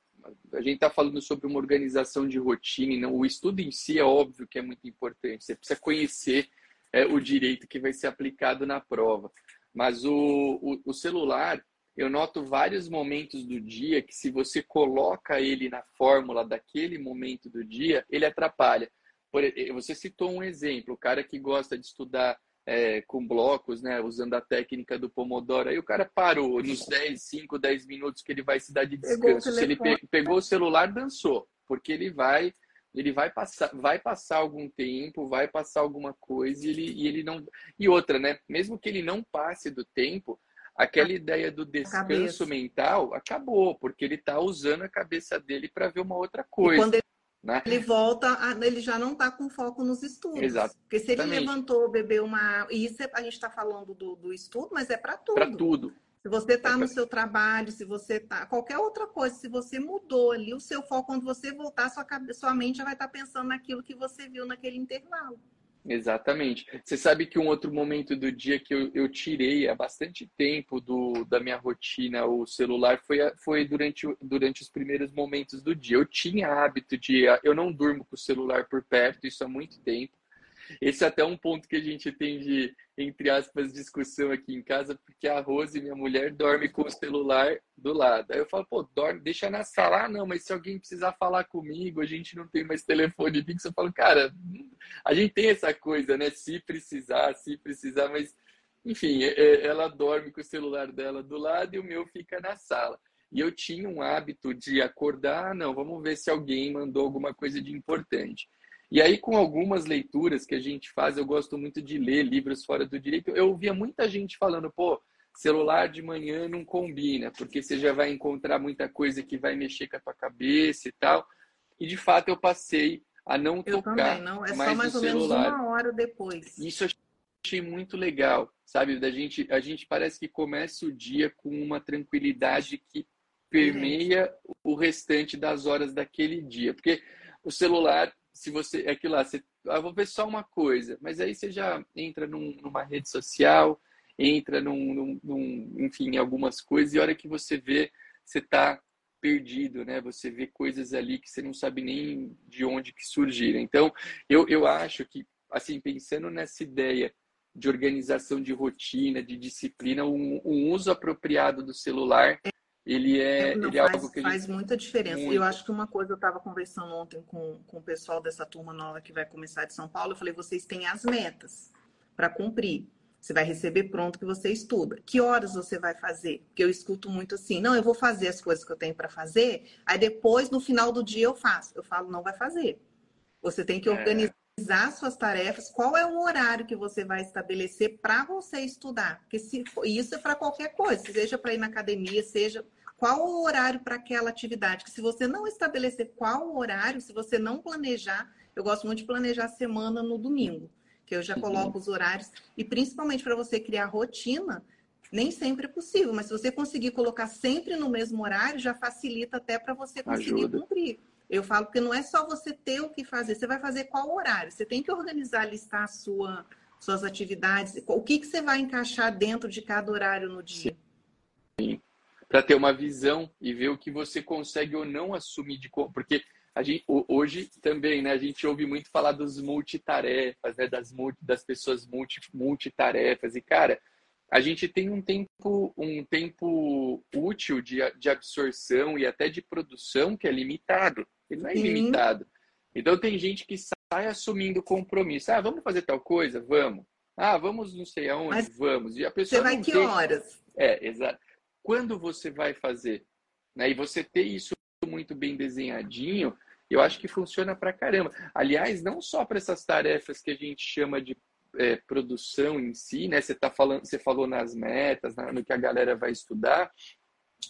a gente está falando sobre uma organização de rotina, não, o estudo em si é óbvio que é muito importante, você precisa conhecer é, o direito que vai ser aplicado na prova, mas o, o, o celular, eu noto vários momentos do dia que se você coloca ele na fórmula daquele momento do dia, ele atrapalha. Por, você citou um exemplo, o cara que gosta de estudar é, com blocos, né, usando a técnica do Pomodoro, aí o cara parou nos 10, 5, 10 minutos que ele vai se dar de descanso. Se ele pe pegou o celular, dançou, porque ele vai ele vai passar, vai passar algum tempo, vai passar alguma coisa e ele, e ele não. E outra, né? Mesmo que ele não passe do tempo, aquela ideia do descanso mental acabou, porque ele está usando a cabeça dele para ver uma outra coisa. E quando ele, né? ele volta, ele já não está com foco nos estudos. Exatamente. Porque se ele levantou, bebeu uma. E isso é, a gente está falando do, do estudo, mas é para tudo. Para tudo. Se você está é no seu trabalho, se você está. Qualquer outra coisa, se você mudou ali o seu foco, quando você voltar, sua, cabeça, sua mente já vai estar tá pensando naquilo que você viu naquele intervalo. Exatamente. Você sabe que um outro momento do dia que eu, eu tirei há bastante tempo do, da minha rotina o celular foi, foi durante, durante os primeiros momentos do dia. Eu tinha hábito de. Eu não durmo com o celular por perto, isso há muito tempo. Esse é até um ponto que a gente tem de, entre aspas, discussão aqui em casa, porque a Rose, minha mulher, dorme com o celular do lado. Aí eu falo, pô, dorme, deixa na sala. Ah, não, mas se alguém precisar falar comigo, a gente não tem mais telefone fixo. Eu falo, cara, a gente tem essa coisa, né? Se precisar, se precisar, mas enfim, é, é, ela dorme com o celular dela do lado e o meu fica na sala. E eu tinha um hábito de acordar, ah, não, vamos ver se alguém mandou alguma coisa de importante. E aí, com algumas leituras que a gente faz, eu gosto muito de ler livros fora do direito. Eu ouvia muita gente falando, pô, celular de manhã não combina, porque você já vai encontrar muita coisa que vai mexer com a tua cabeça e tal. E de fato eu passei a não eu tocar também, não. É mais só mais ou celular. menos uma hora depois. Isso eu achei muito legal, sabe? Da gente, a gente parece que começa o dia com uma tranquilidade que permeia o restante das horas daquele dia, porque o celular se você. É aquilo lá, você, ah, vou ver só uma coisa, mas aí você já entra num, numa rede social, entra num, num, num, enfim, em algumas coisas, e a hora que você vê, você está perdido, né? Você vê coisas ali que você não sabe nem de onde que surgiram. Então, eu, eu acho que, assim, pensando nessa ideia de organização de rotina, de disciplina, um, um uso apropriado do celular ele é, Não, ele é faz, algo que faz gente... muita diferença. Muito. Eu acho que uma coisa eu estava conversando ontem com, com o pessoal dessa turma nova que vai começar de São Paulo. Eu falei: vocês têm as metas para cumprir. Você vai receber pronto que você estuda. Que horas você vai fazer? Porque eu escuto muito assim: não, eu vou fazer as coisas que eu tenho para fazer, aí depois, no final do dia, eu faço. Eu falo: não vai fazer. Você tem que é. organizar. É suas tarefas, qual é o horário que você vai estabelecer para você estudar? Porque se isso é para qualquer coisa, seja para ir na academia, seja qual o horário para aquela atividade. Que se você não estabelecer qual o horário, se você não planejar, eu gosto muito de planejar a semana no domingo, que eu já uhum. coloco os horários, e principalmente para você criar rotina, nem sempre é possível, mas se você conseguir colocar sempre no mesmo horário, já facilita até para você conseguir Ajuda. cumprir. Eu falo que não é só você ter o que fazer, você vai fazer qual horário. Você tem que organizar, listar sua, suas atividades, o que, que você vai encaixar dentro de cada horário no dia. Sim para ter uma visão e ver o que você consegue ou não assumir de porque a gente hoje também, né, a gente ouve muito falar dos multitarefas, né, das multi, das pessoas multi, multitarefas e cara, a gente tem um tempo um tempo útil de, de absorção e até de produção que é limitado. Ele não é ilimitado. Então tem gente que sai assumindo compromisso. Ah, vamos fazer tal coisa? Vamos. Ah, vamos não sei aonde? Mas vamos. E a pessoa Você vai que tem... horas? É, exato quando você vai fazer. Né? E você ter isso muito bem desenhadinho, eu acho que funciona pra caramba. Aliás, não só para essas tarefas que a gente chama de é, produção em si, né? Você tá falando, você falou nas metas, no que a galera vai estudar,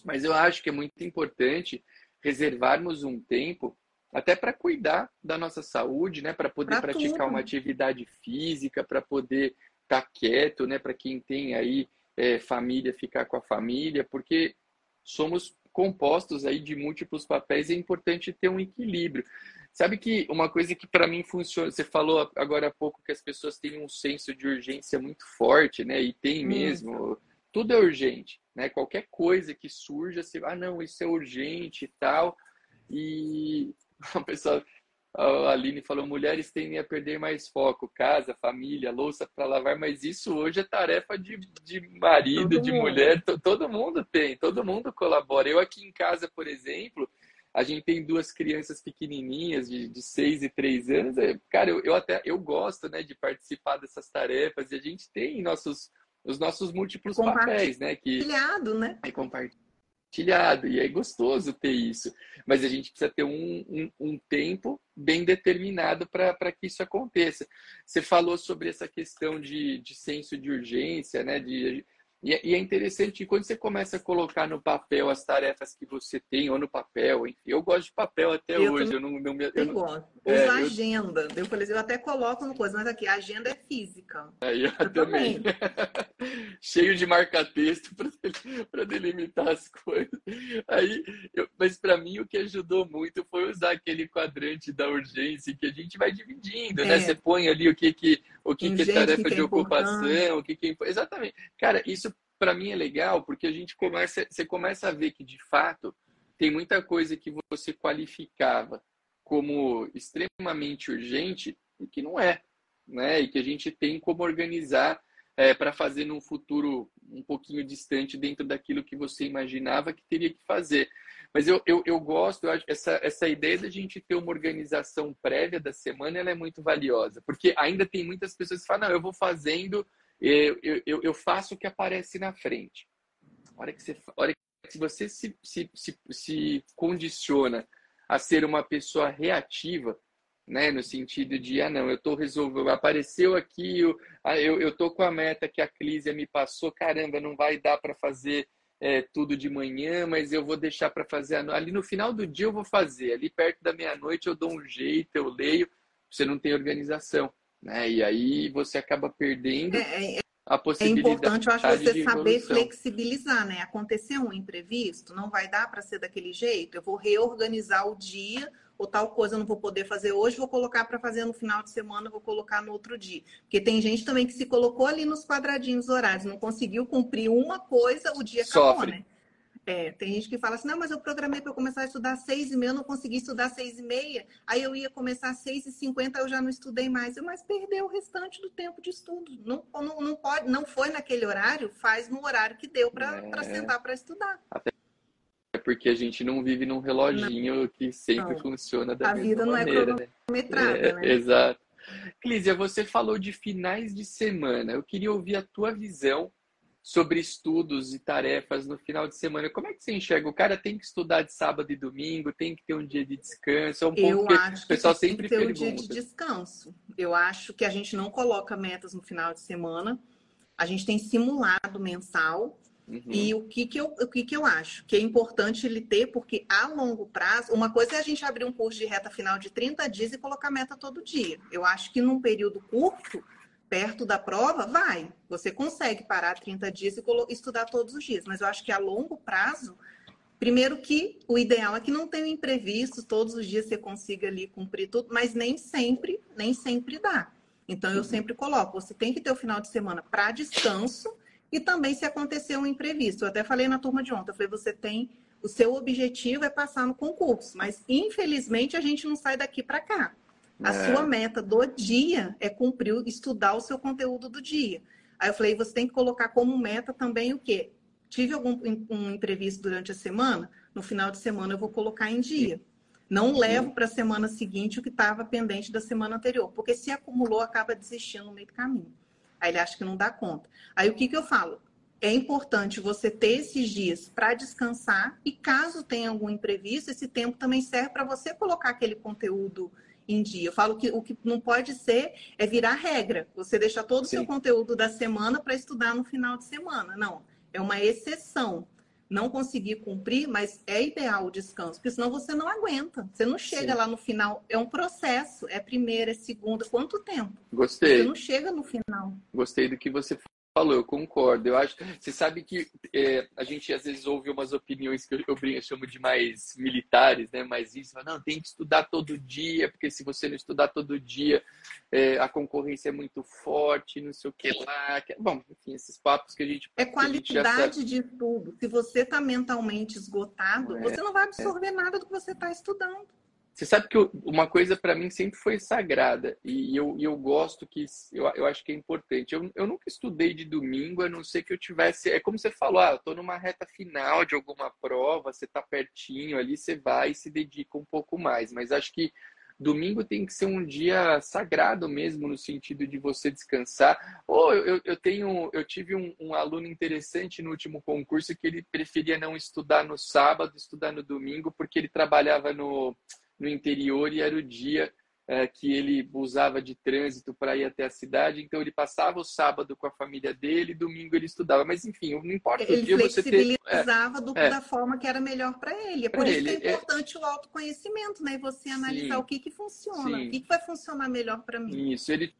mas eu acho que é muito importante reservarmos um tempo até para cuidar da nossa saúde, né? Para poder pra praticar tudo. uma atividade física, para poder estar tá quieto, né? Para quem tem aí é, família ficar com a família, porque somos compostos aí de múltiplos papéis e é importante ter um equilíbrio. Sabe que uma coisa que para mim funciona, você falou agora há pouco que as pessoas têm um senso de urgência muito forte, né? E tem mesmo. Tudo é urgente, né? Qualquer coisa que surja, você, ah, não, isso é urgente e tal. E a pessoa a Aline falou: mulheres tendem a perder mais foco, casa, família, louça para lavar, mas isso hoje é tarefa de, de marido, todo de mundo. mulher, todo mundo tem, todo mundo colabora. Eu aqui em casa, por exemplo, a gente tem duas crianças pequenininhas de, de seis e três anos. É, cara, eu, eu até eu gosto né, de participar dessas tarefas e a gente tem nossos, os nossos múltiplos papéis, né? Que, compartilhado, né? É compartilhado compartilhado, e é gostoso ter isso. Mas a gente precisa ter um, um, um tempo bem determinado para que isso aconteça. Você falou sobre essa questão de, de senso de urgência, né? De, E, é, e, é interessante quando você começa a colocar no papel as tarefas que você tem, ou no papel, enfim. Eu gosto de papel até eu hoje. Eu não, não, eu, eu gosto. É, agenda. Eu... falei assim, eu até coloco no coisa, mas aqui, a agenda é física. Aí eu, eu também. também. Cheio de marca-texto para delimitar as coisas. Aí, mas para mim o que ajudou muito foi usar aquele quadrante da urgência que a gente vai dividindo, né? é. né? Você põe ali o que que o que, que é tarefa que de ocupação, o que que é... exatamente. Cara, isso para mim é legal porque a gente começa, você começa a ver que de fato tem muita coisa que você qualificava como extremamente urgente e que não é, né? E que a gente tem como organizar é, para fazer num futuro um pouquinho distante dentro daquilo que você imaginava que teria que fazer. Mas eu, eu, eu gosto, eu acho, essa, essa ideia da gente ter uma organização prévia da semana ela é muito valiosa, porque ainda tem muitas pessoas que falam, não, eu vou fazendo, eu, eu, eu faço o que aparece na frente. A hora que você, hora que você se, se, se, se condiciona a ser uma pessoa reativa, né? No sentido de, ah, não, eu tô resolvendo, apareceu aqui, eu, ah, eu, eu com a meta que a Clísia me passou, caramba, não vai dar para fazer é, tudo de manhã, mas eu vou deixar para fazer ali no final do dia eu vou fazer, ali perto da meia-noite eu dou um jeito, eu leio, você não tem organização, né? E aí você acaba perdendo é, é, a possibilidade. É importante, eu acho, você saber flexibilizar, né? Acontecer um imprevisto, não vai dar para ser daquele jeito, eu vou reorganizar o dia ou tal coisa eu não vou poder fazer hoje, vou colocar para fazer no final de semana, vou colocar no outro dia. Porque tem gente também que se colocou ali nos quadradinhos horários, não conseguiu cumprir uma coisa, o dia acabou, Sofre. né? É, tem gente que fala assim, não, mas eu programei para começar a estudar às seis e meia, eu não consegui estudar às seis e meia, aí eu ia começar às seis e cinquenta, eu já não estudei mais. Eu, mas perdeu o restante do tempo de estudo. Não, não, não, pode, não foi naquele horário, faz no horário que deu para é... sentar para estudar. Até porque a gente não vive num reloginho não. que sempre não. funciona da a mesma maneira. A vida não é cronometrada, né? né? Exato. Clísia, você falou de finais de semana. Eu queria ouvir a tua visão sobre estudos e tarefas no final de semana. Como é que você enxerga? O cara tem que estudar de sábado e domingo, tem que ter um dia de descanso? É um Eu acho que o pessoal sempre tem que ter pergunta. um dia de descanso. Eu acho que a gente não coloca metas no final de semana. A gente tem simulado mensal Uhum. E o que, que, eu, o que, que eu acho? Que é importante ele ter, porque a longo prazo, uma coisa é a gente abrir um curso de reta final de 30 dias e colocar meta todo dia. Eu acho que num período curto, perto da prova, vai. Você consegue parar 30 dias e estudar todos os dias. Mas eu acho que a longo prazo, primeiro que o ideal é que não tenha imprevisto, todos os dias você consiga ali cumprir tudo, mas nem sempre, nem sempre dá. Então eu uhum. sempre coloco, você tem que ter o final de semana para descanso e também se acontecer um imprevisto. Eu até falei na turma de ontem, eu falei, você tem. O seu objetivo é passar no concurso, mas infelizmente a gente não sai daqui para cá. A é. sua meta do dia é cumprir, estudar o seu conteúdo do dia. Aí eu falei, você tem que colocar como meta também o quê? Tive algum um imprevisto durante a semana, no final de semana eu vou colocar em dia. Não levo para a semana seguinte o que estava pendente da semana anterior, porque se acumulou, acaba desistindo no meio do caminho. Aí ele acha que não dá conta. Aí o que, que eu falo? É importante você ter esses dias para descansar e caso tenha algum imprevisto, esse tempo também serve para você colocar aquele conteúdo em dia. Eu falo que o que não pode ser é virar regra. Você deixar todo o seu conteúdo da semana para estudar no final de semana. Não, é uma exceção não conseguir cumprir, mas é ideal o descanso, porque senão você não aguenta. Você não chega Sim. lá no final. É um processo. É primeira, é segunda. Quanto tempo? Gostei. Você não chega no final. Gostei do que você falou, eu concordo. Eu acho. Você sabe que é, a gente às vezes ouve umas opiniões que eu, eu, eu chamo de mais militares, né? Mais isso, não, tem que estudar todo dia, porque se você não estudar todo dia, é, a concorrência é muito forte, não sei o que lá. Que, bom, enfim, esses papos que a gente. É qualidade de estudo. Se você está mentalmente esgotado, é, você não vai absorver nada do que você está estudando. Você sabe que uma coisa para mim sempre foi sagrada e eu, eu gosto que eu, eu acho que é importante. Eu, eu nunca estudei de domingo, a não ser que eu tivesse. É como você falou, ah, eu estou numa reta final de alguma prova, você está pertinho ali, você vai e se dedica um pouco mais. Mas acho que domingo tem que ser um dia sagrado mesmo, no sentido de você descansar. Ou eu, eu tenho, eu tive um, um aluno interessante no último concurso que ele preferia não estudar no sábado, estudar no domingo, porque ele trabalhava no no interior e era o dia é, que ele usava de trânsito para ir até a cidade, então ele passava o sábado com a família dele, domingo ele estudava. Mas enfim, não importa ele o dia você ter. Ele flexibilizava é, da forma que era melhor para ele. É por isso ele, que é importante é... o autoconhecimento, né? E você analisar Sim. o que, que funciona, Sim. o que, que vai funcionar melhor para mim. Isso, ele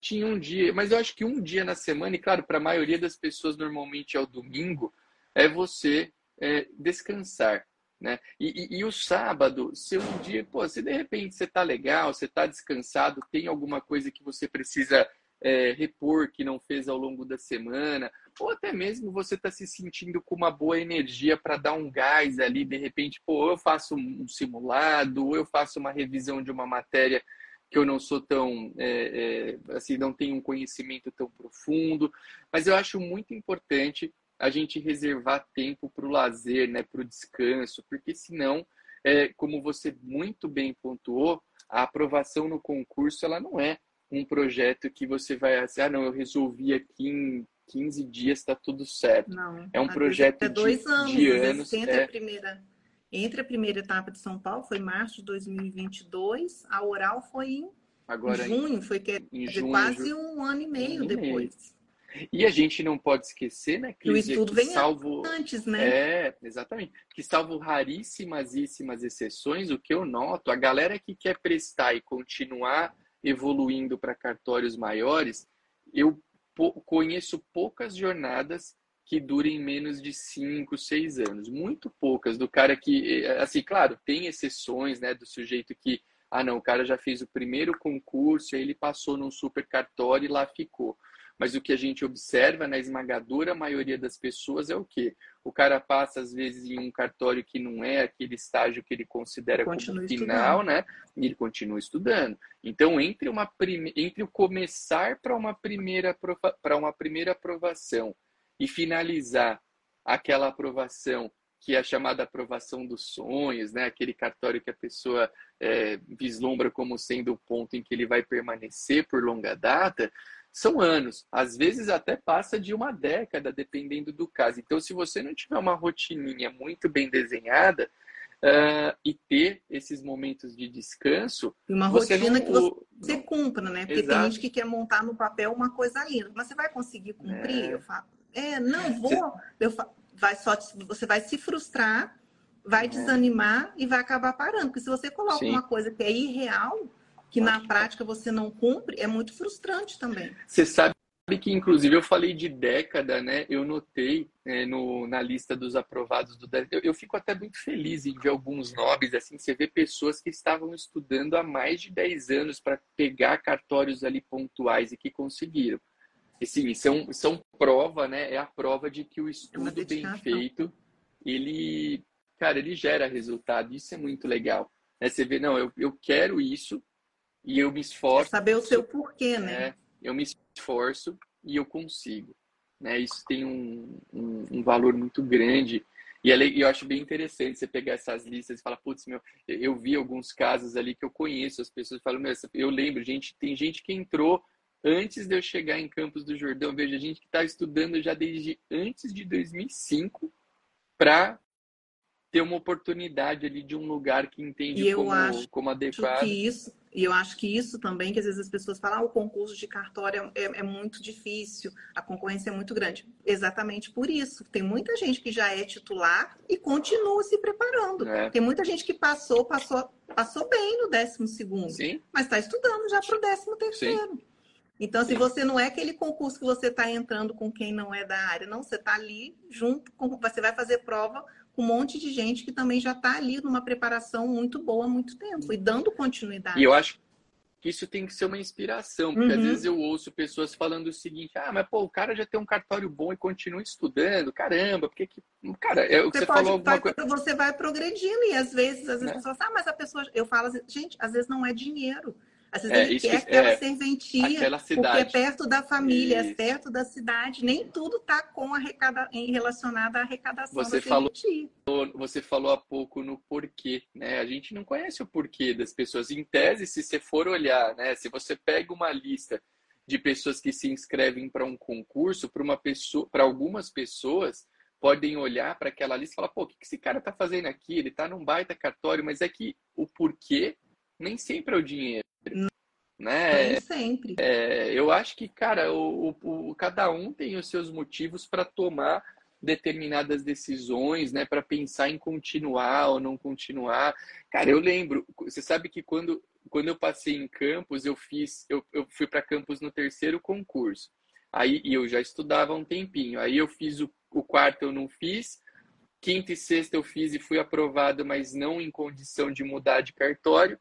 tinha um dia, mas eu acho que um dia na semana, e claro, para a maioria das pessoas normalmente é o domingo, é você é, descansar. Né? E, e, e, o sábado, se um dia, pô, se de repente você tá legal, você tá descansado, tem alguma coisa que você precisa é, repor que não fez ao longo da semana, ou até mesmo você tá se sentindo com uma boa energia para dar um gás ali, de repente, pô, eu faço um simulado, ou eu faço uma revisão de uma matéria que eu não sou tão, é, é, assim, não tenho um conhecimento tão profundo, mas eu acho muito importante a gente reservar tempo para o lazer, né, para o descanso, porque senão, é, como você muito bem pontuou, a aprovação no concurso ela não é um projeto que você vai assim, ah, não, eu resolvi aqui em 15 dias, está tudo certo. Não, é um projeto é dois de, anos, de anos. Entre, é... a primeira, entre a primeira etapa de São Paulo, foi março de 2022, a oral foi em Agora, junho, foi que, em junho, quase um ano e meio um depois. E a gente não pode esquecer, né, que o estudo vem salvo antes, né? É, exatamente. Que salvo raríssimas exceções, o que eu noto, a galera que quer prestar e continuar evoluindo para cartórios maiores, eu conheço poucas jornadas que durem menos de 5, 6 anos, muito poucas do cara que, eh, assim, claro, tem exceções, né, do sujeito que, ah, não, o cara já fez o primeiro concurso, aí ele passou num super cartório e lá ficou. Mas o que a gente observa na esmagadora maioria das pessoas é o quê? O cara passa, às vezes, em um cartório que não é aquele estágio que ele considera continua como final, né? E ele continua estudando. Então, entre, uma prime... entre o começar para uma, primeira uma primeira aprovação e finalizar aquela aprovação que é a chamada aprovação dos sonhos, né? Aquele cartório que a pessoa é, vislumbra como sendo o ponto em que ele vai permanecer por longa data são anos, às vezes até passa de uma década, dependendo do caso. Então, se você não tiver uma rotininha muito bem desenhada uh, e ter esses momentos de descanso, uma rotina não, que você cumpra, né? Porque Exato. tem gente que quer montar no papel uma coisa linda, mas você vai conseguir cumprir? É. Eu falo, é, não vou. Você... Eu falo, vai só, você vai se frustrar, vai é. desanimar e vai acabar parando. Porque se você coloca Sim. uma coisa que é irreal que na prática você não cumpre, é muito frustrante também. Você sabe que, inclusive, eu falei de década, né? Eu notei é, no, na lista dos aprovados do eu, eu fico até muito feliz em ver alguns nomes, assim, você vê pessoas que estavam estudando há mais de 10 anos para pegar cartórios ali pontuais e que conseguiram. E sim, são, são prova, né? É a prova de que o estudo bem feito, ele, cara, ele gera resultado. Isso é muito legal. Né? Você vê, não, eu, eu quero isso, e eu me esforço. É saber o seu porquê, né? É, eu me esforço e eu consigo. Né? Isso tem um, um, um valor muito grande. E eu acho bem interessante você pegar essas listas e falar, putz, meu, eu vi alguns casos ali que eu conheço, as pessoas falam, meu, eu lembro, gente, tem gente que entrou antes de eu chegar em Campos do Jordão, veja, gente que está estudando já desde antes de 2005 para ter uma oportunidade ali de um lugar que entende como, como adequado. Que isso, e eu acho que isso também, que às vezes as pessoas falam, ah, o concurso de cartório é, é, é, muito difícil, a concorrência é muito grande. Exatamente por isso. Tem muita gente que já é titular e continua se preparando. É. Tem muita gente que passou, passou, passou bem no décimo segundo, Sim. mas está estudando já para o décimo terceiro. Então, se você não é aquele concurso que você está entrando com quem não é da área, não, você está ali junto com. Você vai fazer prova um monte de gente que também já está ali numa preparação muito boa há muito tempo e dando continuidade. E eu acho que isso tem que ser uma inspiração, porque uhum. às vezes eu ouço pessoas falando o seguinte: ah, mas pô, o cara já tem um cartório bom e continua estudando, caramba, porque que. Cara, é o que você, você pode, falou alguma coisa. Você vai progredindo e às vezes, às vezes né? pessoas, ah, mas a pessoa. Eu falo assim, gente, às vezes não é dinheiro. Às vezes é, ele quer aquela é, serventia, porque é perto da família, é isso. é perto da cidade. Nem tudo está com arrecada... relacionado à arrecadação você da falou, Você falou há pouco no porquê, né? A gente não conhece o porquê das pessoas. Em tese, se você for olhar, né? Se você pega uma lista de pessoas que se inscrevem para um concurso, para uma pessoa, para algumas pessoas podem olhar para aquela lista e falar, pô, o que esse cara está fazendo aqui? Ele está num baita cartório, mas é que o porquê nem sempre é o dinheiro. Né? Nem sempre. É, eu acho que, cara, o, o, cada um tem os seus motivos para tomar determinadas decisões, né, para pensar em continuar ou não continuar. Cara, eu lembro, você sabe que quando, quando eu passei em campus, eu fiz, eu, eu fui para campus no terceiro concurso. Aí e eu já estudava um tempinho. Aí eu fiz o, o quarto, eu não fiz. Quinta e sexta eu fiz e fui aprovado, mas não em condição de mudar de cartório.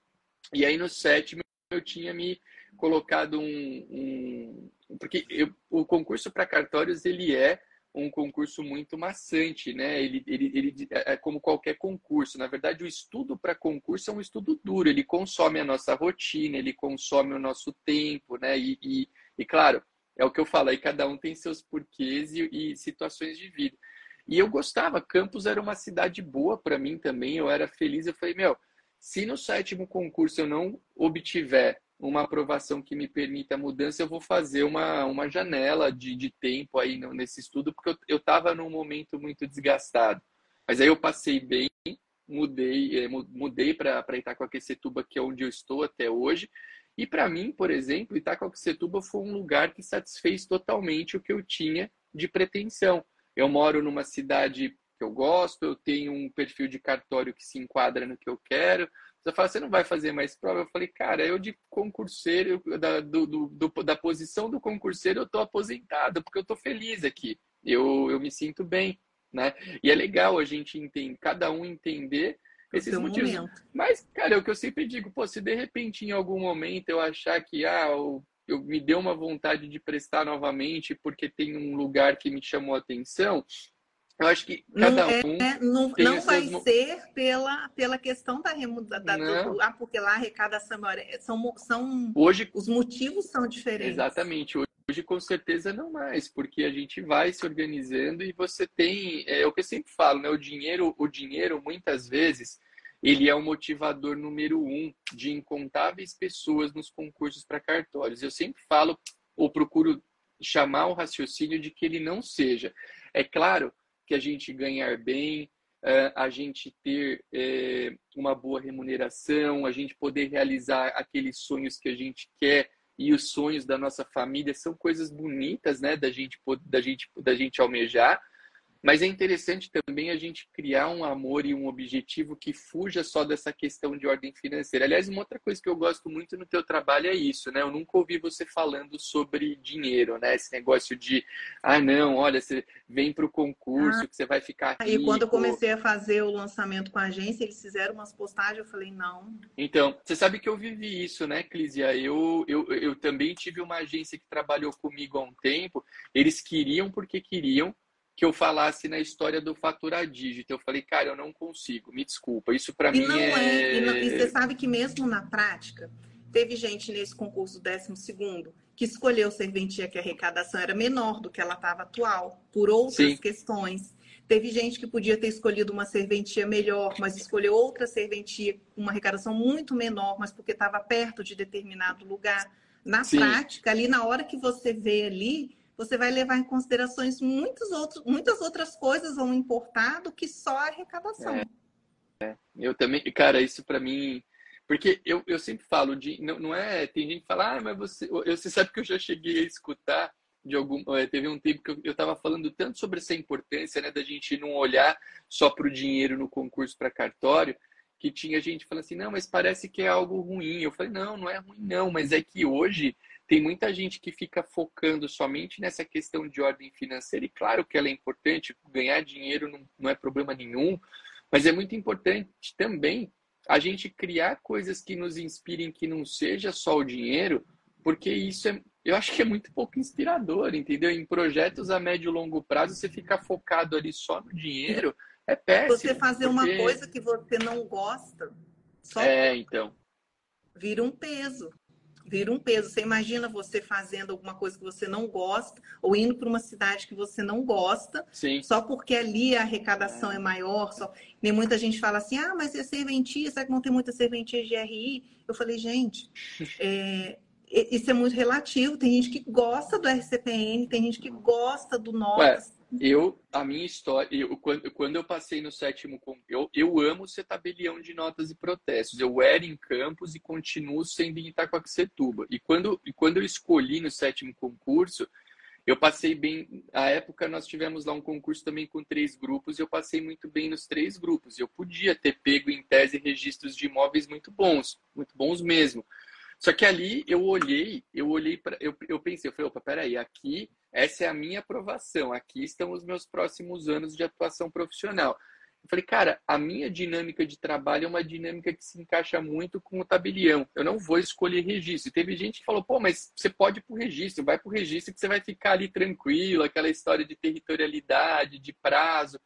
E aí no sétimo eu tinha me colocado um, um porque eu, o concurso para cartórios ele é um concurso muito maçante, né? Ele, ele, ele é, é como qualquer concurso. Na verdade, o estudo para concurso é um estudo duro. Ele consome a nossa rotina, ele consome o nosso tempo, né? E, e, e claro, é o que eu falo. Aí cada um tem seus porquês e, e situações de vida. E eu gostava. Campos era uma cidade boa para mim também. Eu era feliz. Eu falei, meu, se no sétimo concurso eu não obtiver uma aprovação que me permita a mudança, eu vou fazer uma, uma janela de, de tempo aí nesse estudo, porque eu estava num momento muito desgastado. Mas aí eu passei bem, mudei, é, mudei para Itacoaquecetuba, que é onde eu estou até hoje. E para mim, por exemplo, Itacoaquecetuba foi um lugar que satisfez totalmente o que eu tinha de pretensão. Eu moro numa cidade que eu gosto, eu tenho um perfil de cartório que se enquadra no que eu quero, você fala, você não vai fazer mais prova? Eu falei, cara, eu de concurseiro, da, do, do, da posição do concurseiro, eu estou aposentado, porque eu estou feliz aqui. Eu, eu me sinto bem, né? E é legal a gente entender, cada um entender esses motivos. Momento. Mas, cara, é o que eu sempre digo, pô, se de repente em algum momento eu achar que, ah, eu, eu me deu uma vontade de prestar novamente porque tem um lugar que me chamou a atenção, eu acho que cada não é, um. não não vai seus... ser pela, pela questão da remuneração. Ah, porque lá a arrecadação é são, são. Hoje, os motivos são diferentes. Exatamente. Hoje, hoje, com certeza, não mais, porque a gente vai se organizando e você tem. É, é o que eu sempre falo, né? O dinheiro, o dinheiro, muitas vezes, ele é o motivador número um de incontáveis pessoas nos concursos para cartórios. Eu sempre falo, ou procuro chamar o raciocínio de que ele não seja. É claro que a gente ganhar bem, é, a gente ter é, uma boa remuneração, a gente poder realizar aqueles sonhos que a gente quer e os sonhos da nossa família são coisas bonitas, né, da gente da gente da gente almejar. Mas é interessante também a gente criar um amor e um objetivo que fuja só dessa questão de ordem financeira. Aliás, uma outra coisa que eu gosto muito no teu trabalho é isso, né? Eu nunca ouvi você falando sobre dinheiro, né? Esse negócio de, ah, não, olha, você vem para o concurso ah, que você vai ficar rico. E quando eu comecei a fazer o lançamento com a agência, eles fizeram umas postagens, eu falei, não. Então, você sabe que eu vivi isso, né, Clísia? Eu, eu, eu também tive uma agência que trabalhou comigo há um tempo. Eles queriam porque queriam, que eu falasse na história do faturar dígito. Eu falei, cara, eu não consigo, me desculpa. Isso para mim não é. é... E, não, e, você sabe que mesmo na prática, teve gente nesse concurso 12 que escolheu serventia que a arrecadação era menor do que ela estava atual, por outras Sim. questões. Teve gente que podia ter escolhido uma serventia melhor, mas escolheu outra serventia com uma arrecadação muito menor, mas porque estava perto de determinado lugar. Na Sim. prática, ali na hora que você vê ali, você vai levar em considerações muitos outros, muitas outras coisas vão importar do que só a arrecadação. É, é. Eu também, cara, isso para mim, porque eu, eu sempre falo de, não, não é, tem gente que fala, ah, mas você, eu, você sabe que eu já cheguei a escutar de algum, é, teve um tempo que eu estava falando tanto sobre essa importância, né, da gente não olhar só para o dinheiro no concurso para cartório, que tinha gente falando assim, não, mas parece que é algo ruim. Eu falei, não, não é ruim não, mas é que hoje tem muita gente que fica focando somente nessa questão de ordem financeira, e claro que ela é importante, ganhar dinheiro não, não é problema nenhum, mas é muito importante também a gente criar coisas que nos inspirem, que não seja só o dinheiro, porque isso é, eu acho que é muito pouco inspirador, entendeu? Em projetos a médio e longo prazo, você ficar focado ali só no dinheiro é péssimo. Você fazer porque... uma coisa que você não gosta, só é, então. vira um peso vira um peso. Você imagina você fazendo alguma coisa que você não gosta, ou indo para uma cidade que você não gosta, Sim. só porque ali a arrecadação é, é maior. Só... Nem muita gente fala assim, ah, mas é serventia, será que não tem muita serventia de RI? Eu falei, gente, é... isso é muito relativo. Tem gente que gosta do RCPN, tem gente que gosta do NOTAS. Eu, a minha história, eu, quando, quando eu passei no sétimo, eu, eu amo ser tabelião de notas e protestos. Eu era em Campos e continuo sendo em Itacoaxetuba. E quando, e quando eu escolhi no sétimo concurso, eu passei bem. A época nós tivemos lá um concurso também com três grupos e eu passei muito bem nos três grupos. Eu podia ter pego em tese registros de imóveis muito bons, muito bons mesmo. Só que ali eu olhei, eu olhei para, eu, eu pensei, eu falei, opa, peraí, aqui essa é a minha aprovação, aqui estão os meus próximos anos de atuação profissional. Eu falei, cara, a minha dinâmica de trabalho é uma dinâmica que se encaixa muito com o tabelião. Eu não vou escolher registro. Teve gente que falou, pô, mas você pode ir para o registro, vai para o registro que você vai ficar ali tranquilo, aquela história de territorialidade, de prazo.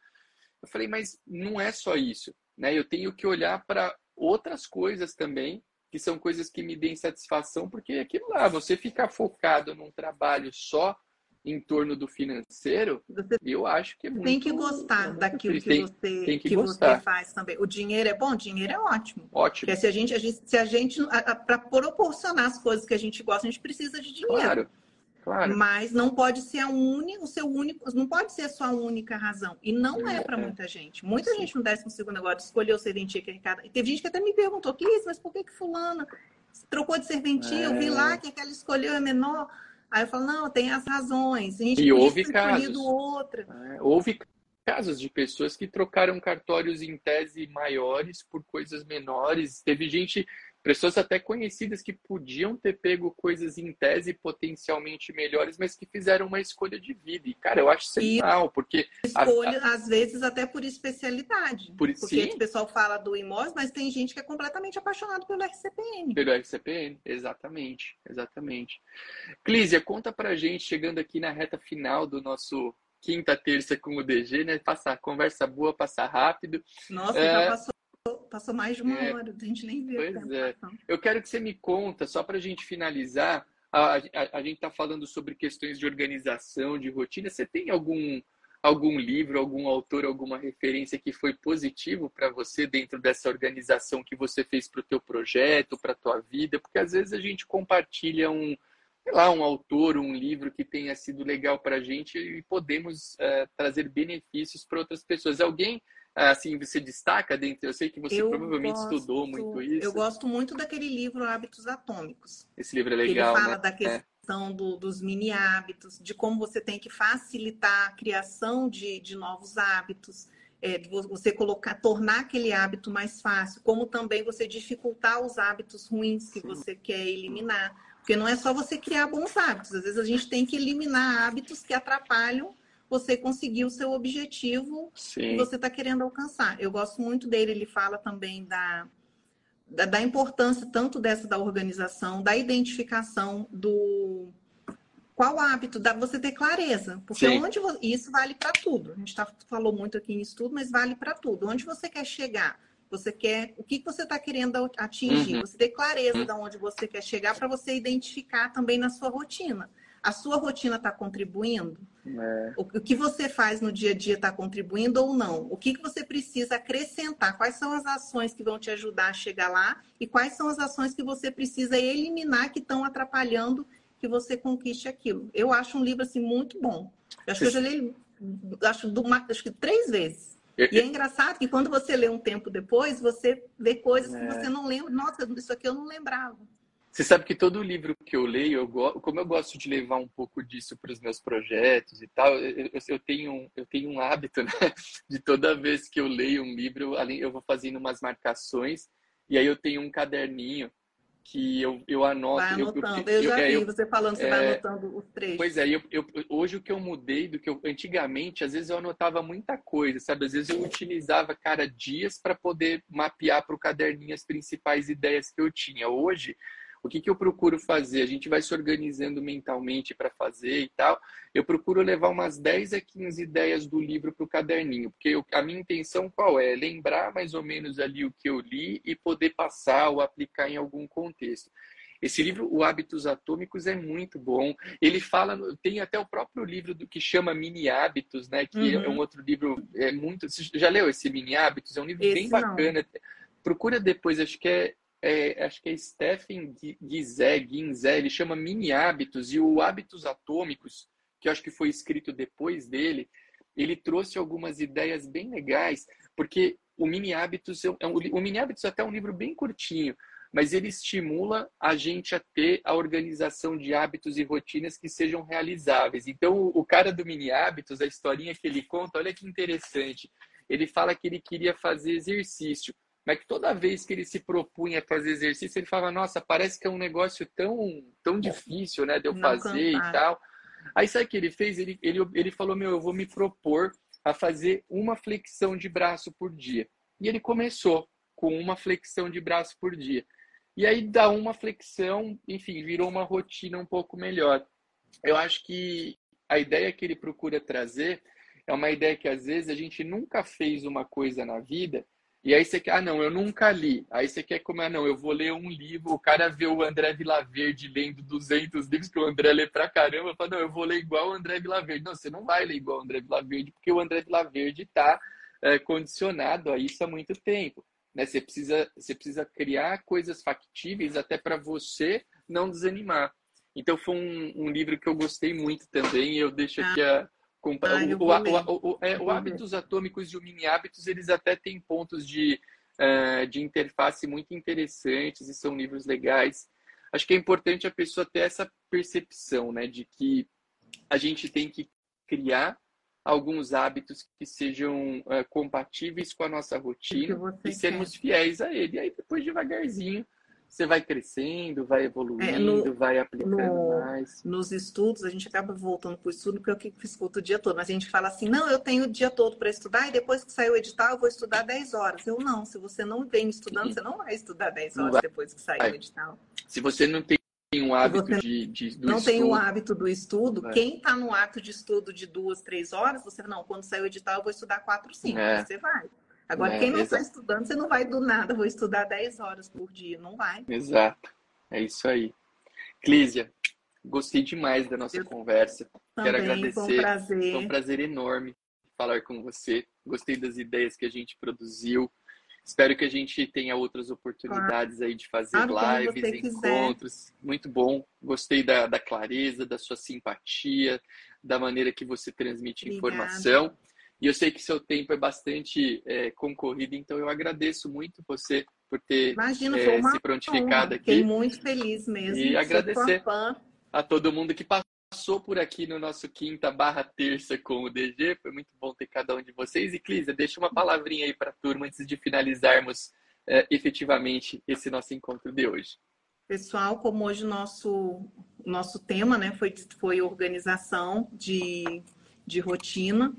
Eu falei, mas não é só isso. Né? Eu tenho que olhar para outras coisas também, que são coisas que me deem satisfação, porque aquilo lá, você ficar focado num trabalho só em torno do financeiro, você eu acho que é muito. Tem que gostar muito daquilo que, tem, você, tem que, que você faz também. O dinheiro é bom, o dinheiro é ótimo. Ótimo. Porque se a gente, a gente se a gente, para proporcionar as coisas que a gente gosta, a gente precisa de dinheiro. Claro. Claro. Mas não pode ser a única, o seu único, não pode ser a sua única razão. E não é, é para muita gente. Muita Sim. gente no 12 segundo agora escolheu serventia que Ricardo. E teve gente que até me perguntou, isso, mas por que que fulana trocou de serventia? É. Eu vi lá que aquela escolheu é menor. Aí eu falo, não, tem as razões. A gente e houve casos. outra. É, houve casos de pessoas que trocaram cartórios em tese maiores por coisas menores. Teve gente pessoas até conhecidas que podiam ter pego coisas em tese potencialmente melhores, mas que fizeram uma escolha de vida. E, cara, eu acho sensacional, porque... Escolha, a, a... às vezes, até por especialidade. Por, porque sim. o pessoal fala do imóvel, mas tem gente que é completamente apaixonado pelo RCPN. Pelo RCPN, exatamente, exatamente. Clísia, conta pra gente, chegando aqui na reta final do nosso quinta, terça com o DG, né? Passar conversa boa, passar rápido. Nossa, é... já passou Passou mais de uma é, hora, a gente nem viu. Pois é. Eu quero que você me conta, só para a gente finalizar, a, a, a gente está falando sobre questões de organização, de rotina. Você tem algum, algum livro, algum autor, alguma referência que foi positivo para você dentro dessa organização que você fez para o teu projeto, para a tua vida? Porque às vezes a gente compartilha um, sei lá, um autor, um livro que tenha sido legal para a gente e podemos uh, trazer benefícios para outras pessoas. Alguém assim você destaca dentro? Eu sei que você eu provavelmente gosto, estudou muito isso. Eu gosto muito daquele livro Hábitos Atômicos. Esse livro é legal. Ele fala né? da é. questão é. do, dos mini hábitos, de como você tem que facilitar a criação de, de novos hábitos. É, você colocar, tornar aquele hábito mais fácil, como também você dificultar os hábitos ruins que Sim. você quer eliminar. Porque não é só você criar bons hábitos, às vezes a gente tem que eliminar hábitos que atrapalham você conseguir o seu objetivo Sim. que você está querendo alcançar. Eu gosto muito dele, ele fala também da, da, da, importância tanto dessa da organização, da identificação do qual hábito, da você ter clareza, porque Sim. onde isso vale para tudo. A gente tá, falou muito aqui em estudo, mas vale para tudo. Onde você quer chegar? Você quer o que, você está querendo atingir? Uhum. Você ter clareza uhum. de onde você quer chegar para você identificar também na sua rotina a sua rotina está contribuindo? É. O, que você faz no dia a dia está contribuindo ou não? O que, que você precisa acrescentar? Quais são as ações que vão te ajudar a chegar lá? E quais são as ações que você precisa eliminar que estão atrapalhando que você conquiste aquilo? Eu acho um livro assim muito bom. Eu acho que eu já li acho, do, acho que três vezes. E é engraçado que quando você lê um tempo depois, você vê coisas é. que você não lembra. Nossa, isso aqui eu não lembrava. Você sabe que todo livro que eu leio, eu go... como eu gosto de levar um pouco disso para os meus projetos e tal, eu, eu, tenho, eu tenho um hábito, né? De toda vez que eu leio um livro, além eu vou fazendo umas marcações e aí eu tenho um caderninho que eu, eu anoto. Vai anotando. Eu, eu, eu já vi você falando, você é, vai anotando os trechos. Pois é, eu, eu, hoje o que eu mudei do que eu antigamente, às vezes eu anotava muita coisa, sabe? Às vezes eu utilizava, cara, dias para poder mapear para o caderninho as principais ideias que eu tinha. Hoje o que, que eu procuro fazer? A gente vai se organizando mentalmente para fazer e tal. Eu procuro levar umas 10 a 15 ideias do livro para o caderninho, porque eu, a minha intenção qual é? Lembrar mais ou menos ali o que eu li e poder passar ou aplicar em algum contexto. Esse livro, O Hábitos Atômicos, é muito bom. Ele fala, tem até o próprio livro do que chama Mini Hábitos, né? Que uhum. é um outro livro, é muito. Você já leu esse Mini Hábitos? É um livro esse bem bacana. Não. Procura depois, acho que é é, acho que é Stephen Gizé, Ginzé, ele chama Mini Hábitos, e o Hábitos Atômicos, que acho que foi escrito depois dele, ele trouxe algumas ideias bem legais, porque o Mini Hábitos, é um, o Mini Hábitos é até um livro bem curtinho, mas ele estimula a gente a ter a organização de hábitos e rotinas que sejam realizáveis. Então, o cara do Mini Hábitos, a historinha que ele conta, olha que interessante. Ele fala que ele queria fazer exercício, mas que toda vez que ele se propunha a fazer exercício, ele falava: Nossa, parece que é um negócio tão, tão difícil, né, de eu fazer e tal. Aí sabe o que ele fez? Ele, ele, ele falou: Meu, eu vou me propor a fazer uma flexão de braço por dia. E ele começou com uma flexão de braço por dia. E aí, da uma flexão, enfim, virou uma rotina um pouco melhor. Eu acho que a ideia que ele procura trazer é uma ideia que às vezes a gente nunca fez uma coisa na vida e aí você quer, ah, não, eu nunca li. Aí você quer como, ah, não, eu vou ler um livro. O cara vê o André Vilaverde lendo 200 livros que o André lê pra caramba. Fala, não, eu vou ler igual o André Vilaverde. Não, você não vai ler igual o André Vilaverde, porque o André Vilaverde está é, condicionado a isso há muito tempo. Né? Você, precisa, você precisa criar coisas factíveis até para você não desanimar. Então foi um, um, livro que eu gostei muito também. Eu deixo aqui a, ah, o, o, é, o hábitos atômicos e o mini hábitos, eles até têm pontos de, uh, de interface muito interessantes e são livros legais. Acho que é importante a pessoa ter essa percepção, né, de que a gente tem que criar alguns hábitos que sejam uh, compatíveis com a nossa rotina e sermos quer. fiéis a ele. E aí depois devagarzinho você vai crescendo, vai evoluindo, é, no, vai aplicando no, mais. Nos estudos, a gente acaba voltando para o estudo, porque é que escuto o dia todo. Mas a gente fala assim, não, eu tenho o dia todo para estudar, e depois que sair o edital, eu vou estudar 10 horas. Eu não, se você não vem estudando, você não vai estudar 10 horas depois que sair o edital. Se você não tem um hábito de, de, do não estudo. tem o hábito do estudo. É. Quem está no ato de estudo de duas, três horas, você não, quando sair o edital, eu vou estudar quatro, cinco. É. Você vai. Agora, é, quem não está estudando, você não vai do nada, vou estudar 10 horas por dia, não vai. Exato, é isso aí. Clísia, gostei demais da nossa Eu conversa. Também, Quero agradecer. Foi um prazer. Foi um prazer enorme falar com você. Gostei das ideias que a gente produziu. Espero que a gente tenha outras oportunidades aí de fazer claro, lives, encontros. Muito bom. Gostei da, da, clareza, da sua simpatia, da maneira que você transmite Obrigada. informação. E eu sei que seu tempo é bastante é, concorrido, então eu agradeço muito você por ter é, se prontificado aqui. Fiquei muito feliz mesmo. E agradecer a todo mundo que passou por aqui no nosso quinta barra terça com o DG. Foi muito bom ter cada um de vocês. E, Clísia, deixa uma palavrinha aí para a turma antes de finalizarmos é, efetivamente esse nosso encontro de hoje. Pessoal, como hoje o nosso, nosso tema né, foi, foi organização de, de rotina,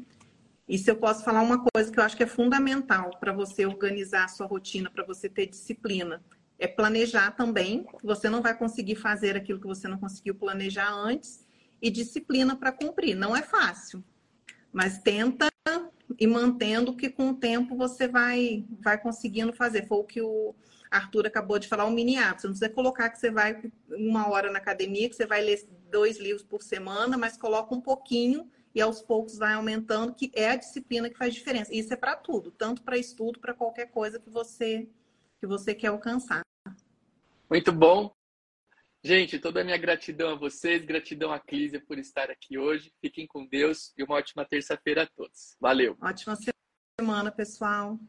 e se eu posso falar uma coisa que eu acho que é fundamental para você organizar a sua rotina, para você ter disciplina, é planejar também. Você não vai conseguir fazer aquilo que você não conseguiu planejar antes e disciplina para cumprir. Não é fácil, mas tenta e mantendo que com o tempo você vai vai conseguindo fazer. Foi o que o Arthur acabou de falar, o mini hábito. Você não precisa colocar que você vai uma hora na academia, que você vai ler dois livros por semana, mas coloca um pouquinho e aos poucos vai aumentando, que é a disciplina que faz diferença. Isso é para tudo, tanto para estudo, para qualquer coisa que você que você quer alcançar. Muito bom. Gente, toda a minha gratidão a vocês, gratidão a Clísia por estar aqui hoje. Fiquem com Deus e uma ótima terça-feira a todos. Valeu. Ótima semana, pessoal.